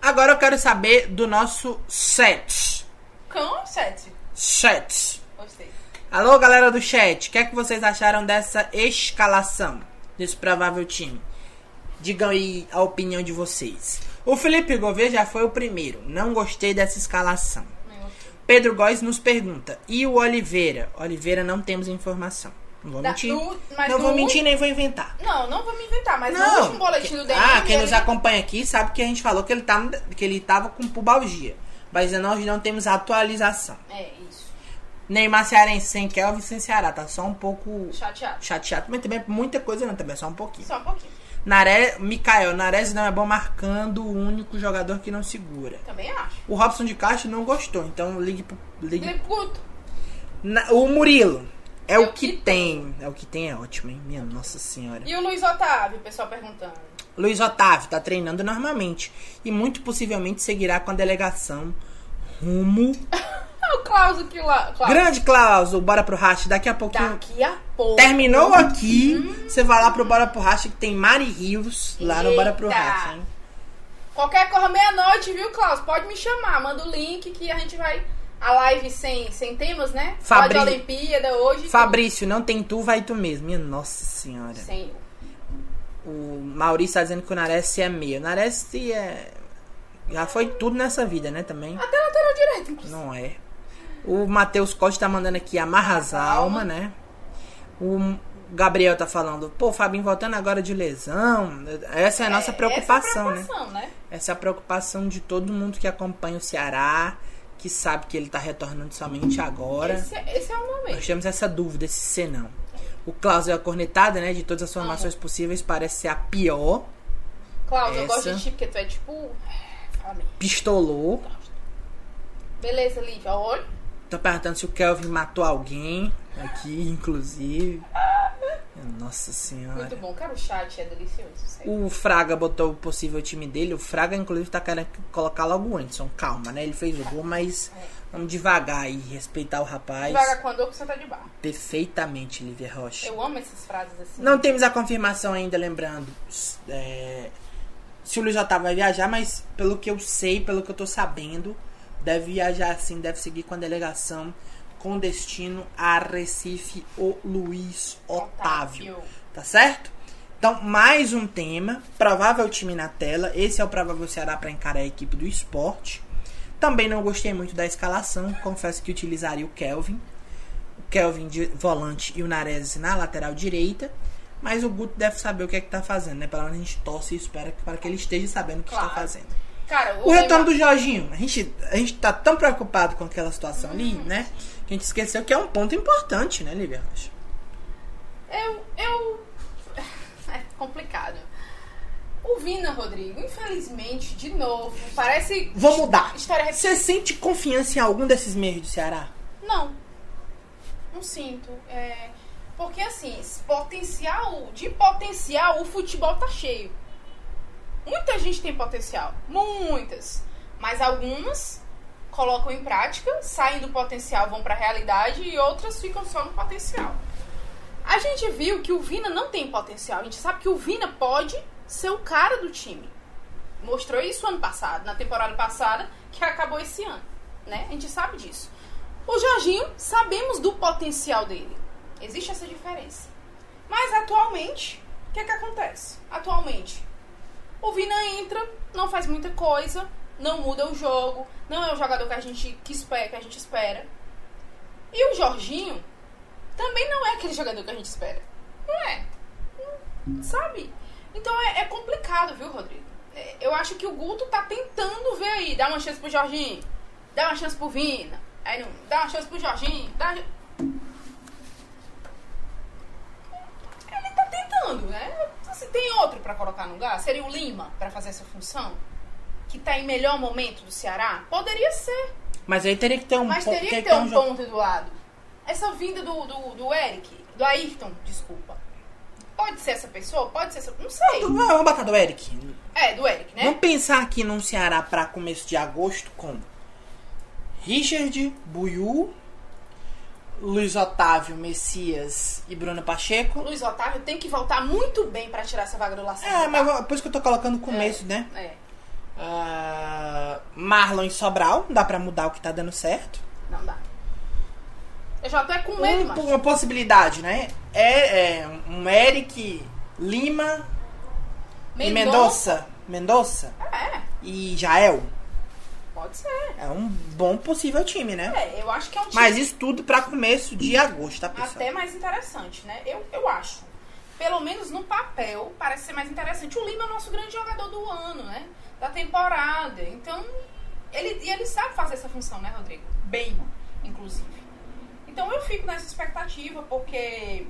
Agora eu quero saber do nosso set. Cão, sete. Set. Gostei. Alô, galera do chat, o que é que vocês acharam dessa escalação desse provável time? Digam aí a opinião de vocês. O Felipe Gouveia já foi o primeiro. Não gostei dessa escalação. Pedro Góes nos pergunta. E o Oliveira? Oliveira não temos informação. Não vou Da- mentir. do- não vou mentir nem vou inventar. Não, não vou me inventar, mas no Não. último boletim do DM. ah, quem nos ele- acompanha aqui sabe que a gente falou que ele, tá, que ele tava com pubalgia. Mas nós não temos atualização. É, isso. Neymar Cearense sem Kelvin sem Ceará. Tá só um pouco Chateado. chateado. Mas também muita coisa não, também só um pouquinho. Só um pouquinho. Nare... Mikael, Nares não é bom marcando o único jogador que não segura. Também acho. O Robson de Castro não gostou, então ligue pro. Ligue... Ele puto. Na- O Murilo. É, o que tem. É o que tem, é ótimo, hein? Minha nossa senhora. E o Luiz Otávio, o pessoal perguntando. Luiz Otávio tá treinando normalmente. E muito possivelmente seguirá com a delegação rumo. O Klaus aqui lá. Klaus. Grande Klaus, Bora pro Racha. Daqui a pouquinho. Daqui a pouco. Terminou aqui. Você vai lá pro Bora pro Racha que tem Mari Rios lá no Bora pro Eita. Racha, hein? Qualquer coisa meia-noite, viu, Klaus? Pode me chamar. Manda o link que a gente vai. A live sem, sem temas, né? Fabri- Pode Olimpíada hoje. Fabrício, não tem tu, vai tu mesmo. Minha nossa senhora. Sem. O Maurício tá dizendo que o Nares é meio. O Nares é. Já foi tudo nessa vida, né? Também. Até lateral direito, inclusive. Não é. O Matheus Costa tá mandando aqui amarra as almas, né? O Gabriel tá falando, pô, Fabinho voltando agora de lesão. Essa é a nossa É, preocupação, essa é a né? preocupação, né? Essa é a preocupação de todo mundo que acompanha o Ceará, que sabe que ele tá retornando somente agora. Esse, é- esse é o Nós momento. temos essa dúvida, esse senão. O Klaus é a cornetada, né? De todas as formações possíveis, parece ser a pior. Klaus, eu gosto Essa. de ti porque tu é tipo. Mesmo. Pistolou. Beleza, Lívia. Olha. Tô perguntando se o Kelvin matou alguém aqui, inclusive. Nossa senhora. Muito bom. Cara, o chat é delicioso. sério. O Fraga botou o possível time dele. O Fraga, inclusive, tá querendo colocar logo o Anderson. Calma, né? Ele fez o gol, mas É. vamos devagar e respeitar o rapaz. Devagar com a dor que você tá de barro. Perfeitamente, Lívia Rocha. Eu amo essas frases assim. Não temos a confirmação ainda, lembrando. é, se o Luiz Otávio vai viajar, mas pelo que eu sei, pelo que eu tô sabendo, deve viajar sim, deve seguir com a delegação com destino a Recife, o Luiz Otávio. Tá certo? Então, mais um tema. Provável time na tela. Esse é o provável Ceará para encarar a equipe do esporte. Também não gostei muito da escalação. Confesso que utilizaria o Kelvin. O Kelvin de volante e o Nares na lateral direita. Mas o Guto deve saber o que é que tá fazendo, né? Pelo menos a gente torce e espera que- para que ele esteja sabendo o que Claro. está fazendo. Cara, O retorno Neymar- do Jorginho. A gente, a gente tá tão preocupado com aquela situação ali, né? A gente esqueceu que é um ponto importante, né, Lívia Rocha? Eu. Eu. É complicado. O Vina, Rodrigo, infelizmente, de novo, parece. Vou mudar. História. Você sente confiança em algum desses meios do Ceará? Não. Não sinto. É, porque assim, potencial. De potencial, o futebol tá cheio. Muita gente tem potencial. Muitas. Mas algumas colocam em prática, saem do potencial, vão pra realidade e outras ficam só no potencial. A gente viu que o Vina não tem potencial. A gente sabe que o Vina pode ser o cara do time. Mostrou isso ano passado, na temporada passada, que acabou esse ano. Né? A gente sabe disso. O Jorginho, sabemos do potencial dele. Existe essa diferença. Mas atualmente, o que é que acontece? Atualmente, o Vina entra, não faz muita coisa, não muda o jogo, não é o jogador que a gente, que espera, que a gente espera. E o Jorginho também não é aquele jogador que a gente espera. Não é. Sabe? Então é, é complicado, viu, Rodrigo? É, Eu acho que o Guto tá tentando ver aí, dá uma chance pro Jorginho, dá uma chance pro Vina, aí não, dá uma chance pro Jorginho, dá. Ele tá tentando, né? Se tem outro pra colocar no lugar, seria o Lima pra fazer essa função? Que tá em melhor momento do Ceará? Poderia ser. Mas aí teria que ter um Mas teria que que ter um ponto do lado. Essa vinda do, do, do Eric, do Ayrton, desculpa. Pode ser essa pessoa? Pode ser essa. Não sei. Vamos vamos botar do Eric. É, do Eric, né? Vamos pensar aqui num Ceará pra começo de agosto com Richard, Buiu, Luiz Otávio, Messias e Bruno Pacheco. Luiz Otávio tem que voltar muito bem pra tirar essa vaga do Lacerda. É, mas por isso que eu tô colocando começo, né? É, Ah, Marlon e Sobral, dá pra mudar o que tá dando certo. não dá. Eu já tô é com medo, Um- macho. uma possibilidade, né? É, é um Eric Lima e Mendonça. Mendonça É, e Jael. pode ser. É um bom possível time, né? É, eu acho que é um time Mas isso tudo pra começo de agosto, tá, pessoal? até mais interessante, né? Eu, eu acho. Pelo menos no papel, parece ser mais interessante. O Lima é o nosso grande jogador do ano, né? Da temporada. Então, ele, ele sabe fazer essa função, né, Rodrigo? Bem, inclusive. Então eu fico nessa expectativa, porque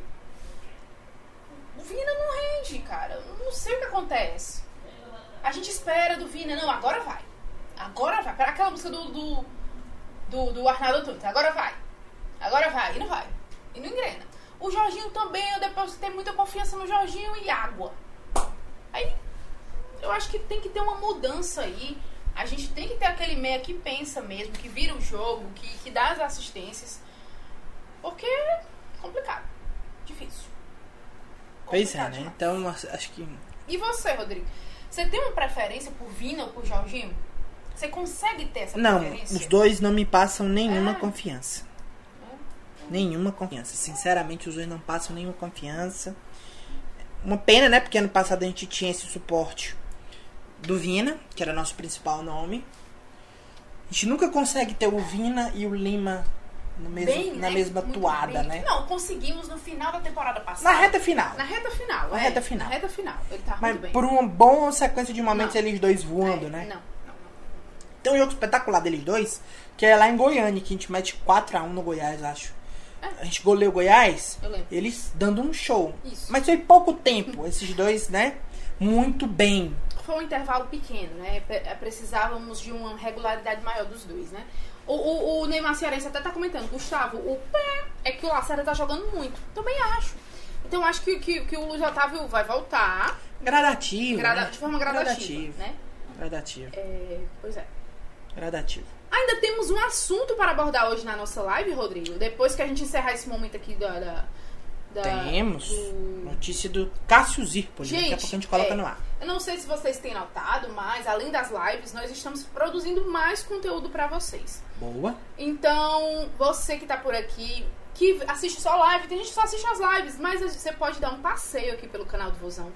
o Vina não rende, cara. Eu não sei o que acontece. A gente espera do Vina, não, agora vai. Agora vai. Para aquela música do, do, do, do Arnaldo Antunes, agora vai. Agora vai, e não vai. E não engrena. O Jorginho também, eu depois tenho muita confiança no Jorginho e água. Aí, eu acho que tem que ter uma mudança aí. A gente tem que ter aquele meia que pensa mesmo, que vira o jogo, que, que dá as assistências. Porque é complicado. Difícil. Pois é, né? Então, acho que. E você, Rodrigo? Você tem uma preferência por Vina ou por Jorginho? Você consegue ter essa Não, preferência? os dois não me passam nenhuma É. confiança. Nenhuma confiança. Sinceramente, os dois não passam nenhuma confiança. Uma pena, né? Porque ano passado a gente tinha esse suporte do Vina, que era nosso principal nome. A gente nunca consegue ter o Vina e o Lima mesmo, Bem, na né? mesma Muito toada, bem. né? Não, conseguimos no final da temporada passada. Na reta final. Na reta final, Na é. reta final. Na reta final. Ele tá Mas bem. por uma boa sequência de momentos Não. eles dois voando, É, né? Não, não. Tem um jogo espetacular deles dois, que é lá em Goiânia, que a gente mete 4x1 no Goiás, acho. A gente goleou Goiás, eles dando um show. Isso. Mas foi pouco tempo, esses dois, né? Muito bem. Foi um intervalo pequeno, né? Pre- Precisávamos de uma regularidade maior dos dois, né? O, o, o Neymar Cearense até tá comentando, Gustavo, o pé é que o Lacerda tá jogando muito. Também acho. Então acho que, que, que o Luiz Otávio vai voltar Gradativo. grada- né? de forma gradativa, Gradativo. né? Gradativo. É, pois é. Gradativo. Ainda temos um assunto para abordar hoje na nossa live, Rodrigo. Depois que a gente encerrar esse momento aqui da. da, da- Temos do- notícia do Cássio Zirpoli. Daqui a Gente, pouco a gente coloca é, no ar. Eu não sei se vocês têm notado, mas além das lives, nós estamos produzindo mais conteúdo para vocês. Boa. Então, você que tá por aqui, que assiste só live, tem gente que só assiste as lives, mas você pode dar um passeio aqui pelo canal do Vozão.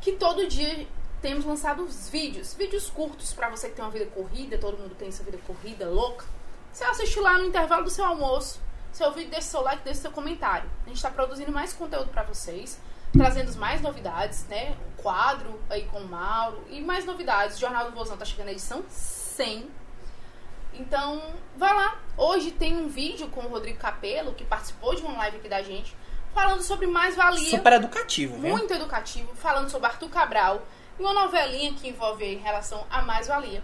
Que todo dia temos lançado os vídeos, vídeos curtos pra você que tem uma vida corrida, todo mundo tem essa vida corrida, louca. Você assiste lá no intervalo do seu almoço, seu vídeo, deixa seu like, deixa seu comentário. A gente tá produzindo mais conteúdo pra vocês, trazendo mais novidades, né? Um quadro aí com o Mauro e mais novidades. O Jornal do Vozão tá chegando na edição 100. Então, vá lá. Hoje tem um vídeo com o Rodrigo Capello, que participou de uma live aqui da gente, falando sobre mais-valia. Super educativo, viu? Muito educativo, falando sobre Arthur Cabral e uma novelinha que envolve em relação a mais-valia.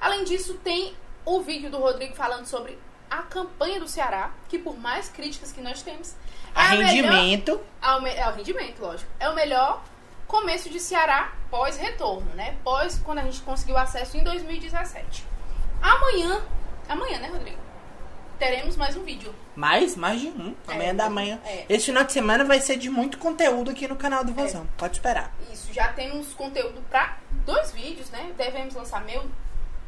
Além disso, tem o vídeo do Rodrigo falando sobre a campanha do Ceará, que por mais críticas que nós temos, A é a melhor- rendimento. é o, me- é o rendimento, lógico. É o melhor começo de Ceará pós-retorno, né? Pós quando a gente conseguiu acesso em 2017. Amanhã, amanhã, né, Rodrigo? Teremos mais um vídeo. Mais, mais de um. Amanhã É, da manhã. é. Esse final de semana vai ser de muito conteúdo aqui no canal do Vozão. Pode esperar. Isso, já temos conteúdo pra dois vídeos, né? Devemos lançar meu.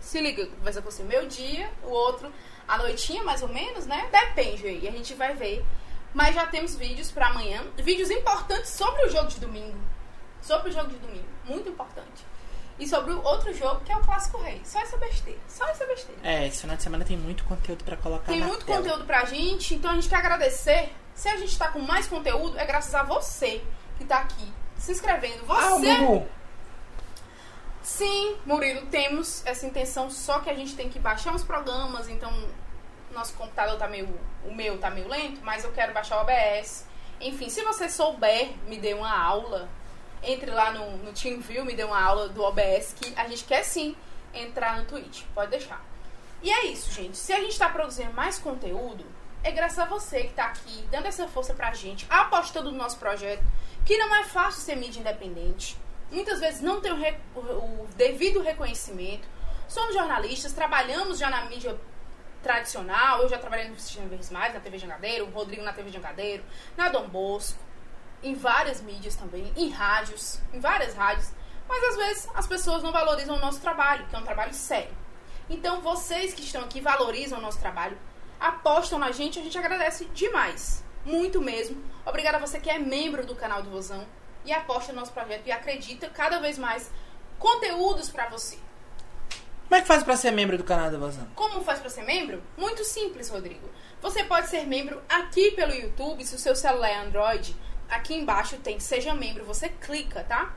Se liga, vai ser você meu dia, o outro à noitinha, mais ou menos, né? Depende aí, a gente vai ver. Mas já temos vídeos pra amanhã. Vídeos importantes sobre o jogo de domingo. Sobre o jogo de domingo. Muito importante. E sobre o outro jogo, que é o Clássico Rei. Só essa besteira. Só essa besteira. É, esse final de semana tem muito conteúdo pra colocar Tem na muito tela. conteúdo pra gente, então a gente quer agradecer. Se a gente tá com mais conteúdo, é graças a você que tá aqui se inscrevendo. Ah, o Você Gugu. Sim, Murilo, temos essa intenção, só que a gente tem que baixar uns programas, então nosso computador tá meio. O meu tá meio lento, mas eu quero baixar o OBS. Enfim, se você souber, me dê uma aula. Entre lá no, no TeamView, me dê uma aula do OBS, que a gente quer sim entrar no Twitch. Pode deixar. E é isso, gente. Se a gente tá produzindo mais conteúdo, é graças a você que tá aqui, dando essa força pra gente, apostando no nosso projeto, que não é fácil ser mídia independente. Muitas vezes não tem o- o devido reconhecimento. Somos jornalistas, trabalhamos já na mídia tradicional. Eu já trabalhei no Sistema Verdes Mais, na TV Jangadeiro, o Rodrigo na TV Jangadeiro, na Dom Bosco, em várias mídias também, em rádios, em várias rádios. Mas às vezes as pessoas não valorizam o nosso trabalho, que é um trabalho sério. Então vocês que estão aqui valorizam o nosso trabalho, apostam na gente, a gente agradece demais. Muito mesmo. Obrigada a você que é membro do canal do Vozão e aposta no nosso projeto e acredita cada vez mais conteúdos pra você. Como é que faz pra ser membro do canal do Vozão? Como faz pra ser membro? Muito simples, Rodrigo. Você pode ser membro aqui pelo YouTube, se o seu celular é Android. Aqui embaixo tem Seja Membro, você clica, tá?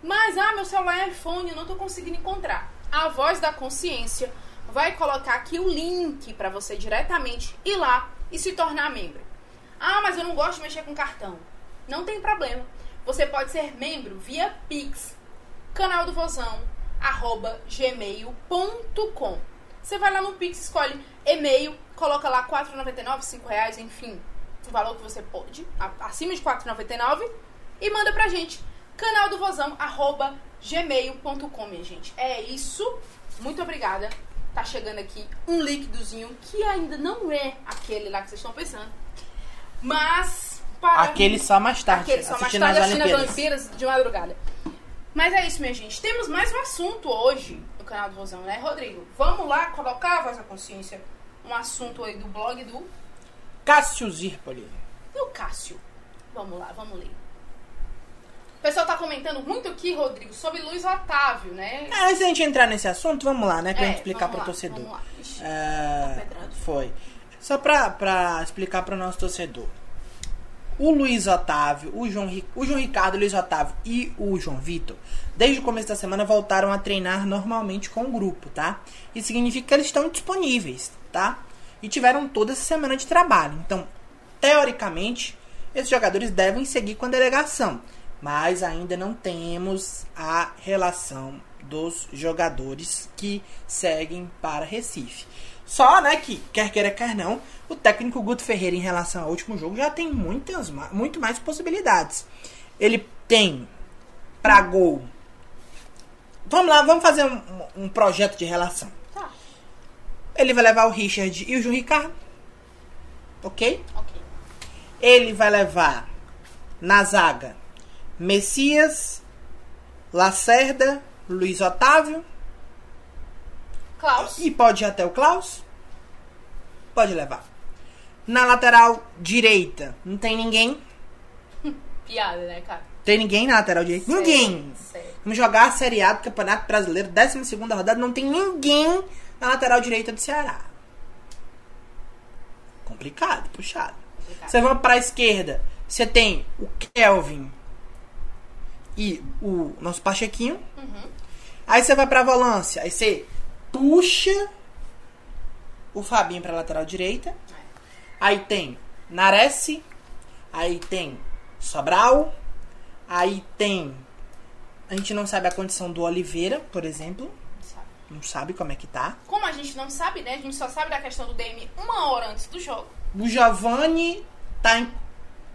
Mas, ah, meu celular é iPhone, eu não tô conseguindo encontrar. A Voz da Consciência vai colocar aqui o link pra você diretamente ir lá e se tornar membro. Ah, mas eu não gosto de mexer com cartão. Não tem problema. Você pode ser membro via Pix, canal do Vozão, arroba gmail.com. Você vai lá no Pix, escolhe e-mail, coloca lá R$ 4,99, 5 reais, enfim, o valor que você pode, a- acima de R$ 4,99, e manda pra gente. Canal do Vozão, arroba gmail.com, minha gente. É isso. Muito obrigada. Tá chegando aqui um líquidozinho que ainda não é aquele lá que vocês estão pensando. Mas. Para... Aquele só mais tarde, Aquele só mais tarde as assistindo as. Olimpíadas de madrugada. Mas é isso, minha gente. Temos mais um assunto hoje no canal do Vozão, né, Rodrigo? Vamos lá colocar a voz da consciência. Um assunto aí do blog do, Cássio Zirpoli. do Cássio. Vamos lá, vamos ler. O pessoal tá comentando muito aqui, Rodrigo, sobre Luiz Otávio, né? Ah, antes da gente entrar nesse assunto, vamos lá, né? Pra É, gente explicar pro lá, torcedor. vamos lá. Ixi, É, tá foi. Só pra, pra explicar pro nosso torcedor. O Luiz Otávio, o João, o João Ricardo, o Luiz Otávio e o João Vitor, desde o começo da semana voltaram a treinar normalmente com o grupo, tá? Isso significa que eles estão disponíveis, tá? E tiveram toda essa semana de trabalho. Então, teoricamente, esses jogadores devem seguir com a delegação. Mas ainda não temos a relação dos jogadores que seguem para Recife. Só, né, que quer queira, quer não, o técnico Guto Ferreira em relação ao último jogo já tem muitas, muito mais possibilidades. Ele tem pra gol. Vamos lá, vamos fazer um, um projeto de relação. Ele vai levar o Richard e o João Ricardo. Ok? ok. Ele vai levar na zaga Messias, Lacerda, Luiz Otávio Klaus. e pode ir até o Klaus. Pode levar. Na lateral direita, não tem ninguém. Piada, né, cara? Tem ninguém na lateral direita. Ninguém. Vamos jogar a Série A do Campeonato Brasileiro, 12 rodada, não tem ninguém na lateral direita do Ceará. Complicado, puxado. Complicado. Você vai pra esquerda, você tem o Kelvin e o nosso Pachequinho. Uhum. Aí você vai pra volância, aí você puxa o Fabinho pra lateral direita. Aí tem Nares, aí tem Sobral, aí tem. A gente não sabe a condição do Oliveira, por exemplo. Não sabe como é que tá. Como a gente não sabe, né? A gente só sabe da questão do DM uma hora antes do jogo. O Giovanni tá em.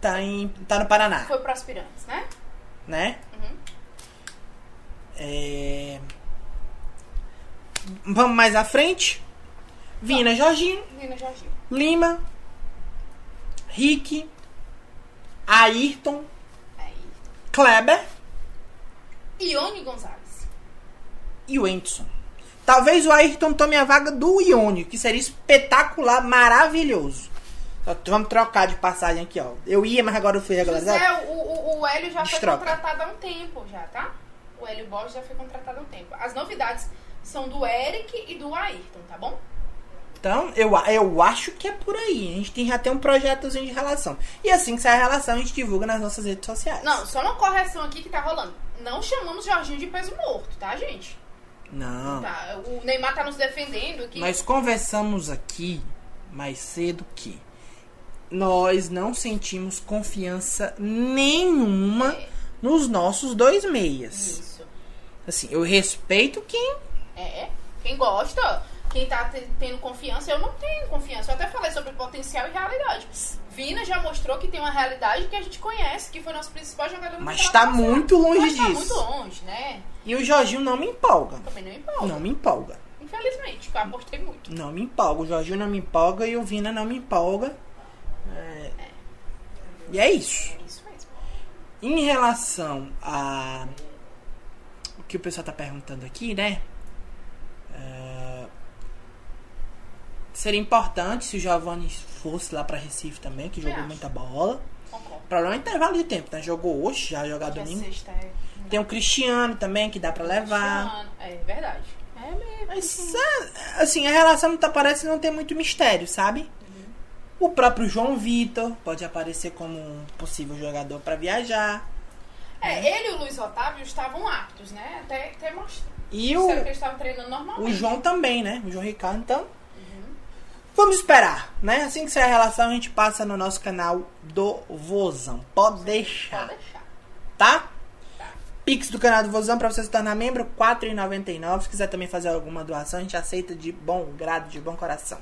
tá em. tá no Paraná, Foi pro aspirantes, né? né? Uhum. É... Vamos mais à frente. Vina Jorginho, Vina Jorginho. Lima, Rick, Ayrton, Aí. Kleber Ione Gonzalez. e o Enderson. Talvez o Ayrton tome a vaga do Ione, que seria espetacular, maravilhoso. Vamos trocar de passagem aqui, ó. Eu ia, mas agora eu fui regularizado. José, o, o, o Hélio já Destroca. foi contratado há um tempo, já, tá? O Hélio Borges já foi contratado há um tempo. As novidades são do Eric e do Ayrton, tá bom? Então, eu, eu acho que é por aí. A gente tem já tem um projetozinho de relação. E assim que sair a relação, a gente divulga nas nossas redes sociais. Não, só uma correção aqui que tá rolando. Não chamamos Jorginho de peso morto, tá, gente? Não. Tá, o Neymar tá nos defendendo aqui. Nós conversamos aqui mais cedo que nós não sentimos confiança nenhuma É. nos nossos dois meias. Isso. Assim, eu respeito quem. É. Quem gosta, quem tá te- tendo confiança, eu não tenho confiança. Eu até falei sobre potencial e realidade. Vina já mostrou que tem uma realidade que a gente conhece, que foi nosso principal jogador Mas tá passado. muito longe Mas tá disso. muito longe, né? E o Jorginho não me empolga. Também não empolga. Não me empolga. Infelizmente, eu apostei muito. Não me empolga. O Jorginho não me empolga e o Vina não me empolga. É, E é isso. É isso mesmo. Em relação a o que o pessoal tá perguntando aqui, né? É, Seria importante se o Giovanni fosse lá pra Recife também, que jogou muita bola. Concordo. O problema é intervalo de tempo, né? Jogou hoje, já jogar Hoje é domingo. sexta, é. Tem o Cristiano também, que dá pra levar. Cristiano. É verdade. É mesmo. Mas, assim, a relação tá, parece não ter muito mistério, sabe? O próprio João Vitor pode aparecer como um possível jogador pra viajar. É, ele e o Luiz Otávio estavam aptos, né? Até, até mostrar. E o, que eles estavam treinando normalmente. o João também, né? O João Ricardo, então. Vamos esperar, né? Assim que sair a relação, a gente passa no nosso canal do Vozão. Pode deixar, Pode deixar. tá? Tá. Pix do canal do Vozão pra você se tornar membro, R$ 4,99. Se quiser também fazer alguma doação, a gente aceita de bom grado, de bom coração.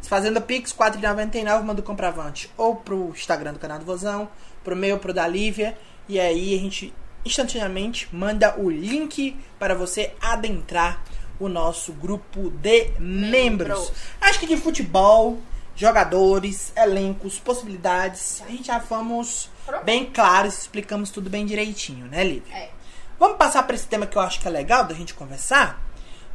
Se fazendo Pix, R$ 4,99, manda o comprovante ou pro Instagram do canal do Vozão, pro meu, pro da Lívia. E aí a gente instantaneamente manda o link para você adentrar o nosso grupo de membros. Membros. Acho que de futebol, jogadores, elencos, possibilidades, a gente já fomos Pronto. bem claros, explicamos tudo bem direitinho, né, Lívia? É. Vamos passar para esse tema que eu acho que é legal da gente conversar?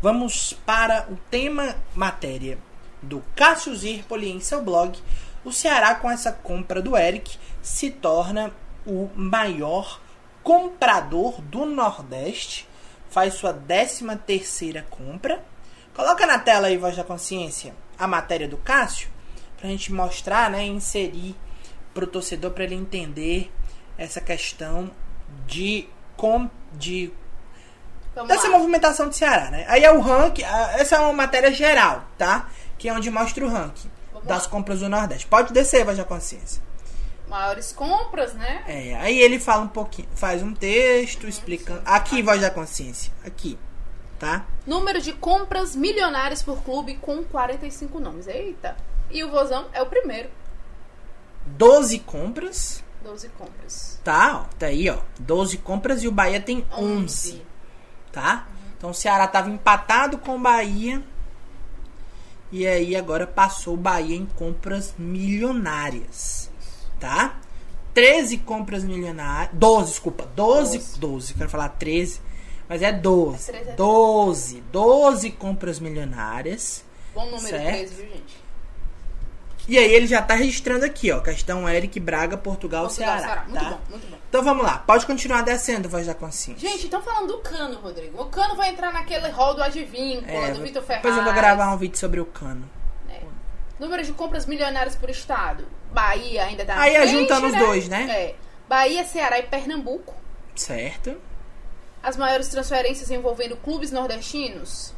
Vamos para o tema matéria do Cássio Zirpoli em seu blog. O Ceará, com essa compra do Eric, se torna o maior comprador do Nordeste. Faz sua 13 terceira compra. Coloca na tela aí, Voz da Consciência, a matéria do Cássio, pra gente mostrar, né, inserir pro torcedor para ele entender essa questão de com de Vamos dessa lá. movimentação do Ceará, né? Aí é o ranking, essa é uma matéria geral, tá? Que é onde mostra o ranking Vamos das lá. compras do Nordeste. Pode descer, Voz da Consciência. Maiores compras, né? É, aí ele fala um pouquinho, faz um texto explicando. Aqui, Voz da Consciência. Aqui. tá? Número de compras milionárias por clube com 45 nomes. Eita. E o Vozão é o primeiro. 12 compras, 12 compras. tá? Ó, tá aí, ó. 12 compras e o Bahia tem 11, tá? Então o Ceará tava empatado com o Bahia. E aí agora passou o Bahia em compras milionárias, tá? 13 compras milionárias. 12, desculpa. 12, 12, 12. quero falar 13, mas é 12. É 13, é 12, 12 compras milionárias. Bom número Certo. 13, viu, gente? E aí ele já tá registrando aqui, ó. Questão Eric Braga, Portugal, Portugal, Ceará. Muito tá? bom, muito bom. Então vamos lá. Pode continuar descendo, voz da consciência. Gente, estão falando do Cano, Rodrigo. O Cano vai entrar naquele hall do adivinho, É, do Vitor Ferraz. depois eu vou gravar um vídeo sobre o cano. Número de compras milionárias por estado. Bahia ainda tá na Aí é juntando os dois, né? É. Bahia, Ceará e Pernambuco. Certo? As maiores transferências envolvendo clubes nordestinos.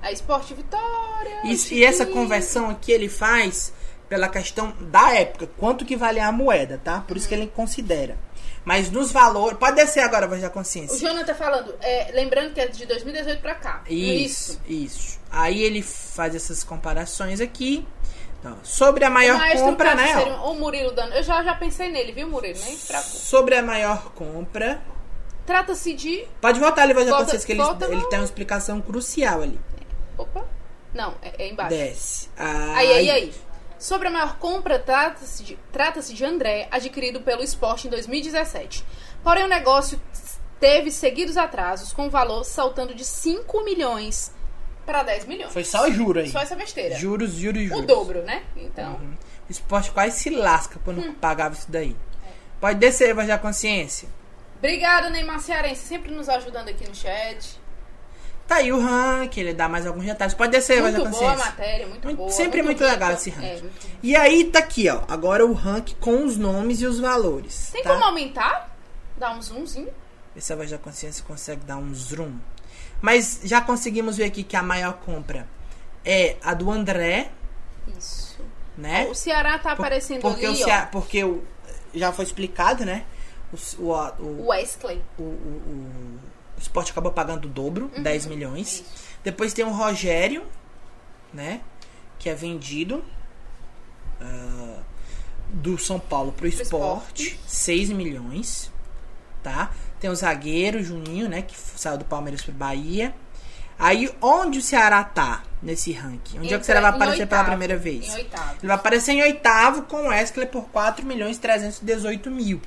A Esporte Vitória. E, e essa conversão aqui ele faz pela questão da época, quanto que vale a moeda, tá? Por isso que ele considera. Mas nos valores. Pode descer agora, voz da O consciência. Jonathan tá falando, é, lembrando que é de 2018 pra cá. Isso, isso. Aí ele faz essas comparações aqui. Então, sobre a maior O compra, Cássio né? seria O Murilo dando. Eu já, já pensei nele, viu, Murilo? Nem. Sobre a maior compra. Trata-se de. Pode voltar ali, voz da consciência, que ele, volta ele no- tem uma explicação crucial ali. Opa. Não, é, é embaixo. Desce. Aí, aí, aí. Sobre a maior compra, trata-se de, trata-se de André, adquirido pelo esporte em 2017. Porém, o negócio teve seguidos atrasos, com o valor saltando de 5 milhões para 10 milhões. Foi só o juro aí. Só essa besteira. Juros, juros, juros. O dobro, né? Então, O esporte quase se lasca quando Hum. pagava isso daí. Pode descer, voz da consciência. obrigado, Neymar Cearense, sempre nos ajudando aqui no chat. Tá aí o ranking, ele dá mais alguns detalhes. Pode descer, Muito boa a matéria, muito, Muito- boa. sempre muito rica. legal esse ranking. É, muito- E aí tá aqui, ó. Agora o ranking com os nomes e os valores. Tem tá? como aumentar? Dar um zoomzinho? Se a voz da consciência consegue dar um zoom. Mas já conseguimos ver aqui que a maior compra é a do André, Isso. né? O Ceará tá Por- aparecendo porque ali, o Cea- ó. porque o, já foi explicado, né? O, o, o, Wesley. o, o, o- esporte acabou pagando o dobro, 10 milhões. Isso. Depois tem o Rogério, né? Que é vendido ah, do São Paulo pro esporte, esporte. 6 milhões, tá? Tem o zagueiro Juninho, né? Que saiu do Palmeiras pro Bahia. Aí, onde o Ceará tá nesse ranking? Onde é que o Entra Ceará vai aparecer pela oitavo, primeira vez? Em oitavo. Ele vai aparecer em oitavo com o Wesley por 4 milhões 318 mil.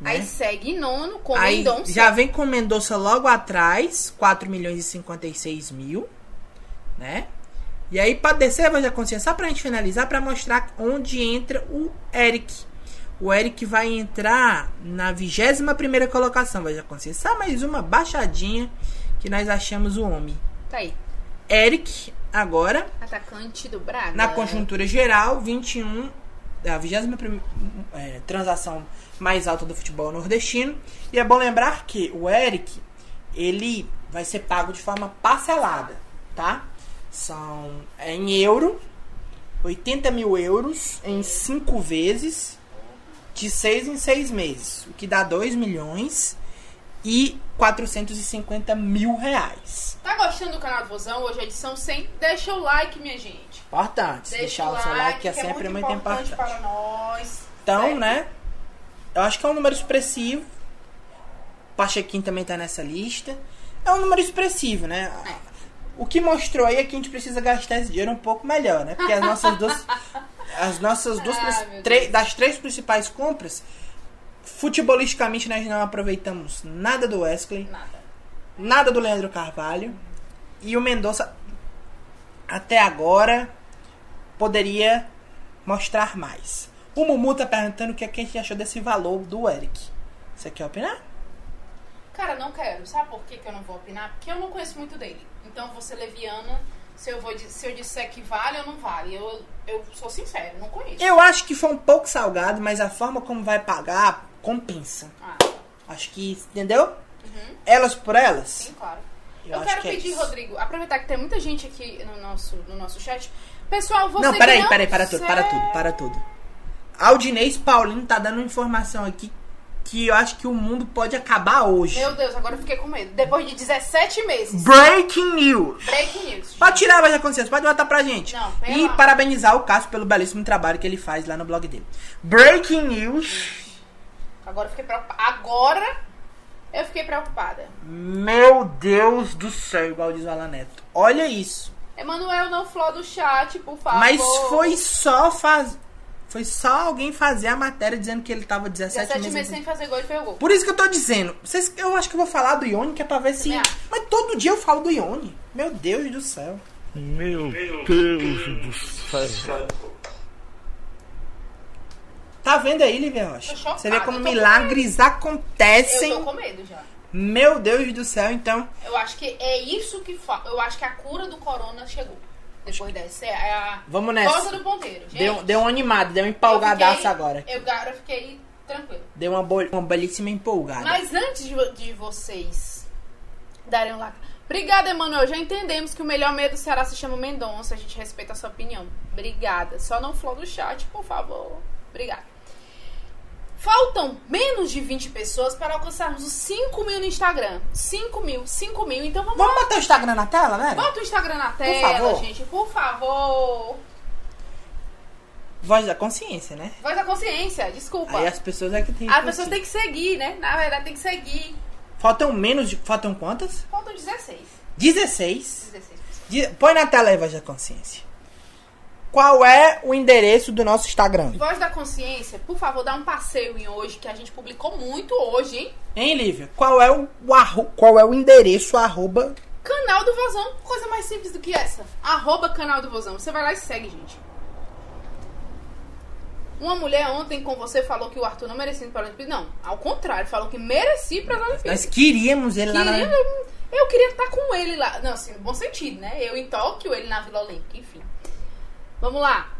Né? Aí segue nono com Aí Mendonça. já vem com Mendonça logo atrás, 4 milhões e 56 mil, né? E aí para descer, voz da consciência, só pra gente finalizar, pra mostrar onde entra o Eric. O Eric vai entrar na 21 primeira colocação, voz da consciência. Só mais uma baixadinha que nós achamos o homem. Tá aí. Eric, agora, Atacante do Braga. na conjuntura geral, 21, é a 21 prim- é, transação mais alta do futebol nordestino. E é bom lembrar que o Eric, ele vai ser pago de forma parcelada, tá? São é em euro, 80 mil euros em 5 vezes, de 6 em 6 meses, o que dá 2 milhões e 450 mil reais. Tá gostando do canal do Vozão? Hoje é edição 100. Deixa o like, minha gente. Importante, deixar o seu like, que é sempre muito importante. para nós. Então, certo? né? Eu acho que é um número expressivo. Pachequinho também tá nessa lista. É um número expressivo, né? O que mostrou aí é que a gente precisa gastar esse dinheiro um pouco melhor, né? Porque as nossas duas. As nossas duas. Ah, das três principais compras, futebolisticamente nós não aproveitamos nada do Wesley, Nada. nada do Leandro Carvalho. E o Mendonça, até agora, poderia mostrar mais. O Mumu tá perguntando o que, é que a gente achou desse valor do Eric. Você quer opinar? Cara, não quero. Sabe por que, que eu não vou opinar? Porque eu não conheço muito dele. Então ser leviana. Se eu, vou, se eu disser que vale ou não vale. Eu, eu sou sincero, não conheço. Eu acho que foi um pouco salgado, mas a forma como vai pagar compensa. Ah, Acho que, entendeu? Elas por elas? sim, claro. Eu Eu, quero que é pedir, isso. Rodrigo, aproveitar que tem muita gente aqui no nosso, no nosso chat. Pessoal, você não, peraí, não peraí, para tudo, para tudo, para tudo. Aldinês Paulino tá dando informação aqui que eu acho que o mundo pode acabar hoje. Meu Deus, agora eu fiquei com medo. Depois de 17 meses. Breaking news. Breaking news. Pode tirar a voz da consciência, pode botar pra gente. Não, e lá. parabenizar o Cássio pelo belíssimo trabalho que ele faz lá no blog dele. Breaking news. Agora eu fiquei preocupada. Agora eu fiquei preocupada. Meu Deus do céu, igual diz o Alan Neto. Olha isso. Emanuel não flor do chat, por favor. Mas foi só faz... Foi só alguém fazer a matéria dizendo que ele tava 17, 17 meses. meses sem fazer gol e fez gol. Por isso que eu tô dizendo. Vocês, eu acho que eu vou falar do Ione, que é pra ver se. Mas todo dia eu falo do Ione. Meu Deus do céu. Meu Deus do céu. Tá vendo aí, Lívia Rocha? Você vê como milagres acontecem. Eu tô com medo já. Meu Deus do céu, então. Eu acho que é isso que fa... Eu acho que a cura do corona chegou. Depois dessa. É a Vamos nessa. volta do ponteiro. Gente, Deu, deu um animado, deu um empolgadaço fiquei- agora. Eu, agora eu fiquei tranquilo. Deu uma, bo- uma belíssima empolgada. Mas antes de, de vocês darem um like. Obrigada, Emanuel. Já entendemos que o melhor meio do Ceará se chama Mendonça. A gente respeita a sua opinião. Obrigada. Só não flor do chat, por favor. Obrigada. Faltam menos de 20 pessoas para alcançarmos os 5 mil no Instagram. 5 mil, 5 mil. Então vamos, Vamos botar o Instagram na tela, né? Bota o Instagram na tela, favor. gente. Por favor. Voz da consciência, né? Voz da consciência, desculpa. Aí as pessoas é que tem. As pessoas têm que seguir, né? Na verdade, tem que seguir. Faltam menos de. Faltam quantas? Faltam 16. 16. 16 pessoas. Di- Põe na tela aí, voz da consciência. Qual é o endereço do nosso Instagram? Voz da Consciência, por favor, dá um passeio em hoje, que a gente publicou muito hoje, hein? Hein, Lívia? Qual é o, o arro- qual é o endereço arroba? Canal do Vozão, coisa mais simples do que essa. Arroba canal do Vozão. Você vai lá e segue, gente. Uma mulher ontem com você falou que o Arthur não merecia ir para a Olimpíada. Não, ao contrário, falou que merecia ir para as Olimpíadas. Nós queríamos ele lá na. eu queria estar com ele lá. Não, assim, no bom sentido, né? Eu em Tóquio, ele na Vila Olímpica, enfim. Vamos lá.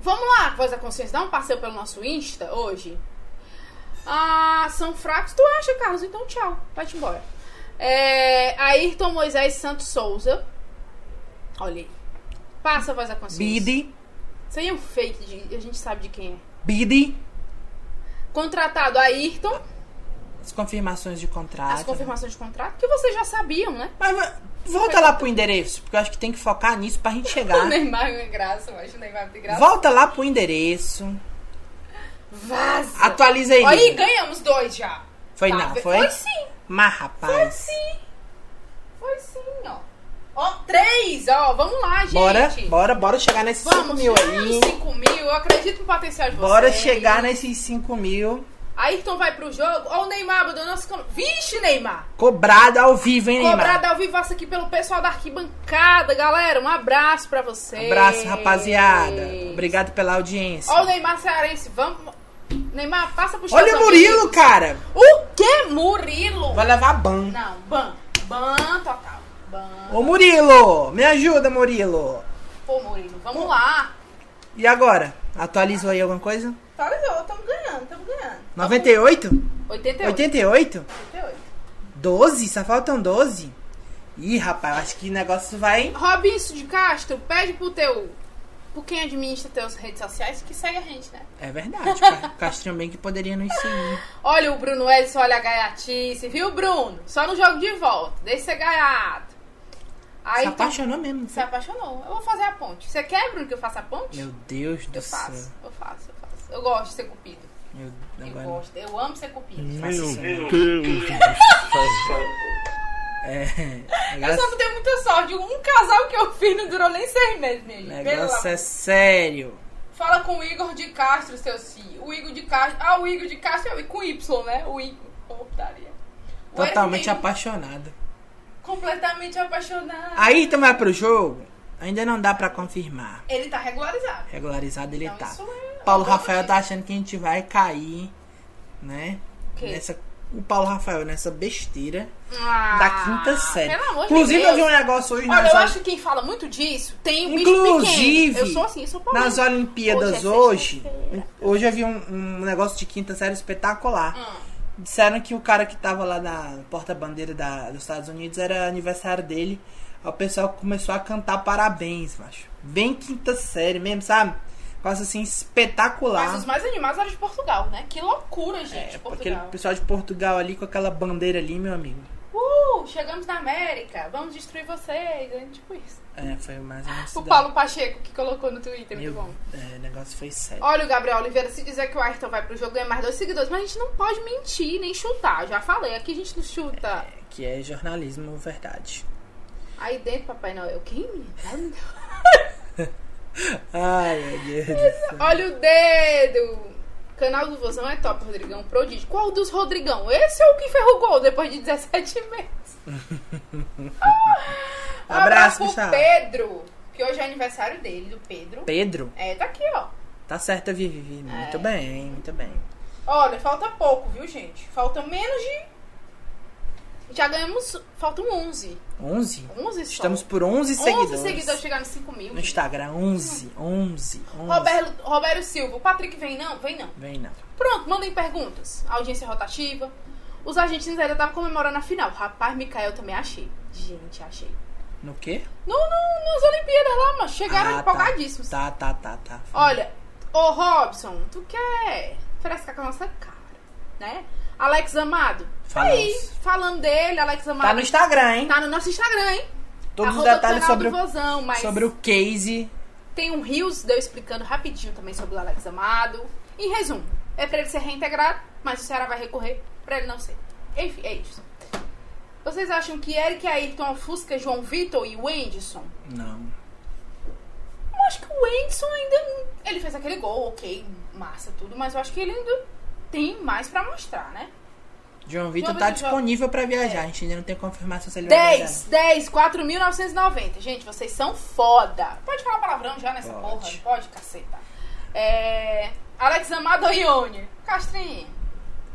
Vamos lá, Voz da Consciência. Dá um passeio pelo nosso Insta hoje. Ah, são fracos. Tu acha, Carlos? Então tchau. Vai-te embora. É, Ayrton Moisés Santos Souza. Olha aí. Passa a Voz da Consciência. Bidi, Isso aí é um fake, de- a gente sabe de quem é. Bidi, Contratado Ayrton. as confirmações de contrato. As confirmações de contrato, que vocês já sabiam, né? Mas volta lá pro endereço, porque eu acho que tem que focar nisso pra gente O chegar. Neymar é graça, eu acho o Neymar tem graça. Volta lá pro endereço. Vaza. Atualiza aí. Aí ganhamos dois já. Foi Tá, não, foi? Foi sim. Mas Foi rapaz. sim. Foi sim, ó. Ó, três, ó. Vamos lá, gente. Bora, bora, bora chegar nesses 5 Vamos, mil chegamos aí. 5 mil. Eu acredito no potencial de vocês. Bora chegar nesses 5 mil. Ayrton vai pro jogo. Ó, o Neymar mudou nosso. cam- Vixe, Neymar. Cobrado ao vivo, hein, Neymar? Cobrada ao vivaço aqui pelo pessoal da arquibancada, galera. Um abraço pra vocês. Abraço, rapaziada. Obrigado pela audiência. Ó, o Neymar Cearense. Vamos. Neymar, passa pro Olha o Murilo, Unidos. cara. O que, Murilo? Vai levar ban. Não, ban. Ban total. Ban. Ô Murilo, me ajuda, Murilo. Pô, Murilo, vamos lá. E agora? Atualizou aí alguma coisa? Atualizou, estamos ganhando, estamos ganhando. 98? 88. 88? 88. 12? Só faltam 12? Ih, rapaz, acho que o negócio vai. Robinson de Castro, pede pro teu. Por quem administra teus redes sociais que segue a gente, né? É verdade, cara. Castrinho bem que poderia nos seguir. Olha o Bruno Edson, olha a gaiatice, viu, Bruno? Só no jogo de volta, deixa ser gaiato. Aí Se apaixonou mesmo. Se apaixonou. Eu vou fazer a ponte. Você quer, Bruno, que eu faça a ponte? Meu Deus do eu céu. faço, eu faço, eu faço. Eu gosto de ser cupido. Eu agora, gosto, eu amo ser cupido. Meu. Deus do céu. É. Eu Negócio, só dei muita sorte. Um casal que eu fiz não durou nem seis meses, minha gente. Negócio é sério. Fala com o Igor de Castro, seu filho. O Igor de Castro. Ah, o Igor de Castro é o- com Y, né? O Igor. Oh. O Totalmente apaixonado. Completamente apaixonado. Aí tu vai pro jogo, ainda não dá pra confirmar. Ele tá regularizado. Regularizado ele Então, tá. isso é Paulo Rafael tá achando que a gente vai cair, né? quê? Nessa, o Paulo Rafael nessa besteira Ah, da quinta série. Inclusive, de eu vi um negócio hoje Olha, eu acho que quem fala muito disso tem um Inclusive. Eu sou assim, eu sou nas Olimpíadas Hoje é hoje. Hoje eu vi um, um negócio de quinta série espetacular. Hum. Disseram que o cara que tava lá na porta-bandeira dos Estados Unidos era aniversário dele. Aí o pessoal começou a cantar parabéns, macho. Bem quinta série mesmo, sabe? Negócio assim espetacular. Mas os mais animados eram de Portugal, né? Que loucura, gente, É, de aquele Portugal. pessoal de Portugal ali com aquela bandeira ali, meu amigo. Uh, chegamos na América, vamos destruir vocês. É tipo isso. É, foi mais ou menos O Paulo Pacheco que colocou no Twitter, daí. muito bom. Meu, é, o negócio foi sério. Olha o Gabriel Oliveira, se dizer que o Ayrton vai pro jogo ganha mais dois seguidores, mas a gente não pode mentir nem chutar. Já falei, aqui a gente não chuta. Que é jornalismo verdade. Aí dentro, Papai Noel, quem Ai, meu Deus. Olha o dedo! Canal do Vozão é top, Rodrigão. Prodígio. Qual dos Rodrigão? Esse é o que gol depois de 17 meses. Um Abraço, pro Gustavo. Pedro, que hoje é aniversário dele, do Pedro. Pedro, É, tá aqui, ó. tá certo, Vivi. Muito É. bem, muito bem. Olha, falta pouco, viu, gente? Falta menos de. Já ganhamos. Faltam 11. 11? 11 só. Estamos por 11 11 seguidores. seguidores chegar nos 5 mil. No Instagram, 11, 11, 11. Roberto, Roberto Silva, o Patrick vem não? Vem não. Vem não. Pronto, mandem perguntas. Audiência rotativa. Os argentinos ainda estavam comemorando a final. Rapaz, Mikael também achei. Gente, achei. No quê? No, no, nas Olimpíadas lá, mas chegaram Ah, empolgadíssimos. Tá, tá, tá, tá. Olha, ô Robson, tu quer frescar com a nossa cara, né? Alex Amado. Falamos. Aí, falando dele, Alex Amado. Tá no Instagram, hein? Tá no nosso Instagram, hein? Todos os Arroba detalhes canal sobre Vozão, mas sobre o case. tem um Rios deu explicando rapidinho também sobre o Alex Amado. Em resumo, é pra ele ser reintegrado, mas o Ceará vai recorrer pra ele não ser. Enfim, é isso. Vocês acham que Eric Ayrton ofusca João Vitor e o Anderson? Não. Eu acho que o Anderson ainda. Ele fez aquele gol, ok, massa, tudo, mas eu acho que ele ainda tem mais pra mostrar, né? João Vitor tá disponível pra viajar. A gente ainda não tem confirmação se ele vai viajar. 10, 10, 4.990. Gente, vocês são foda. Pode falar palavrão já nessa Pode. porra? Pode, caceta. É. Alex Amado Ione. Castrinho,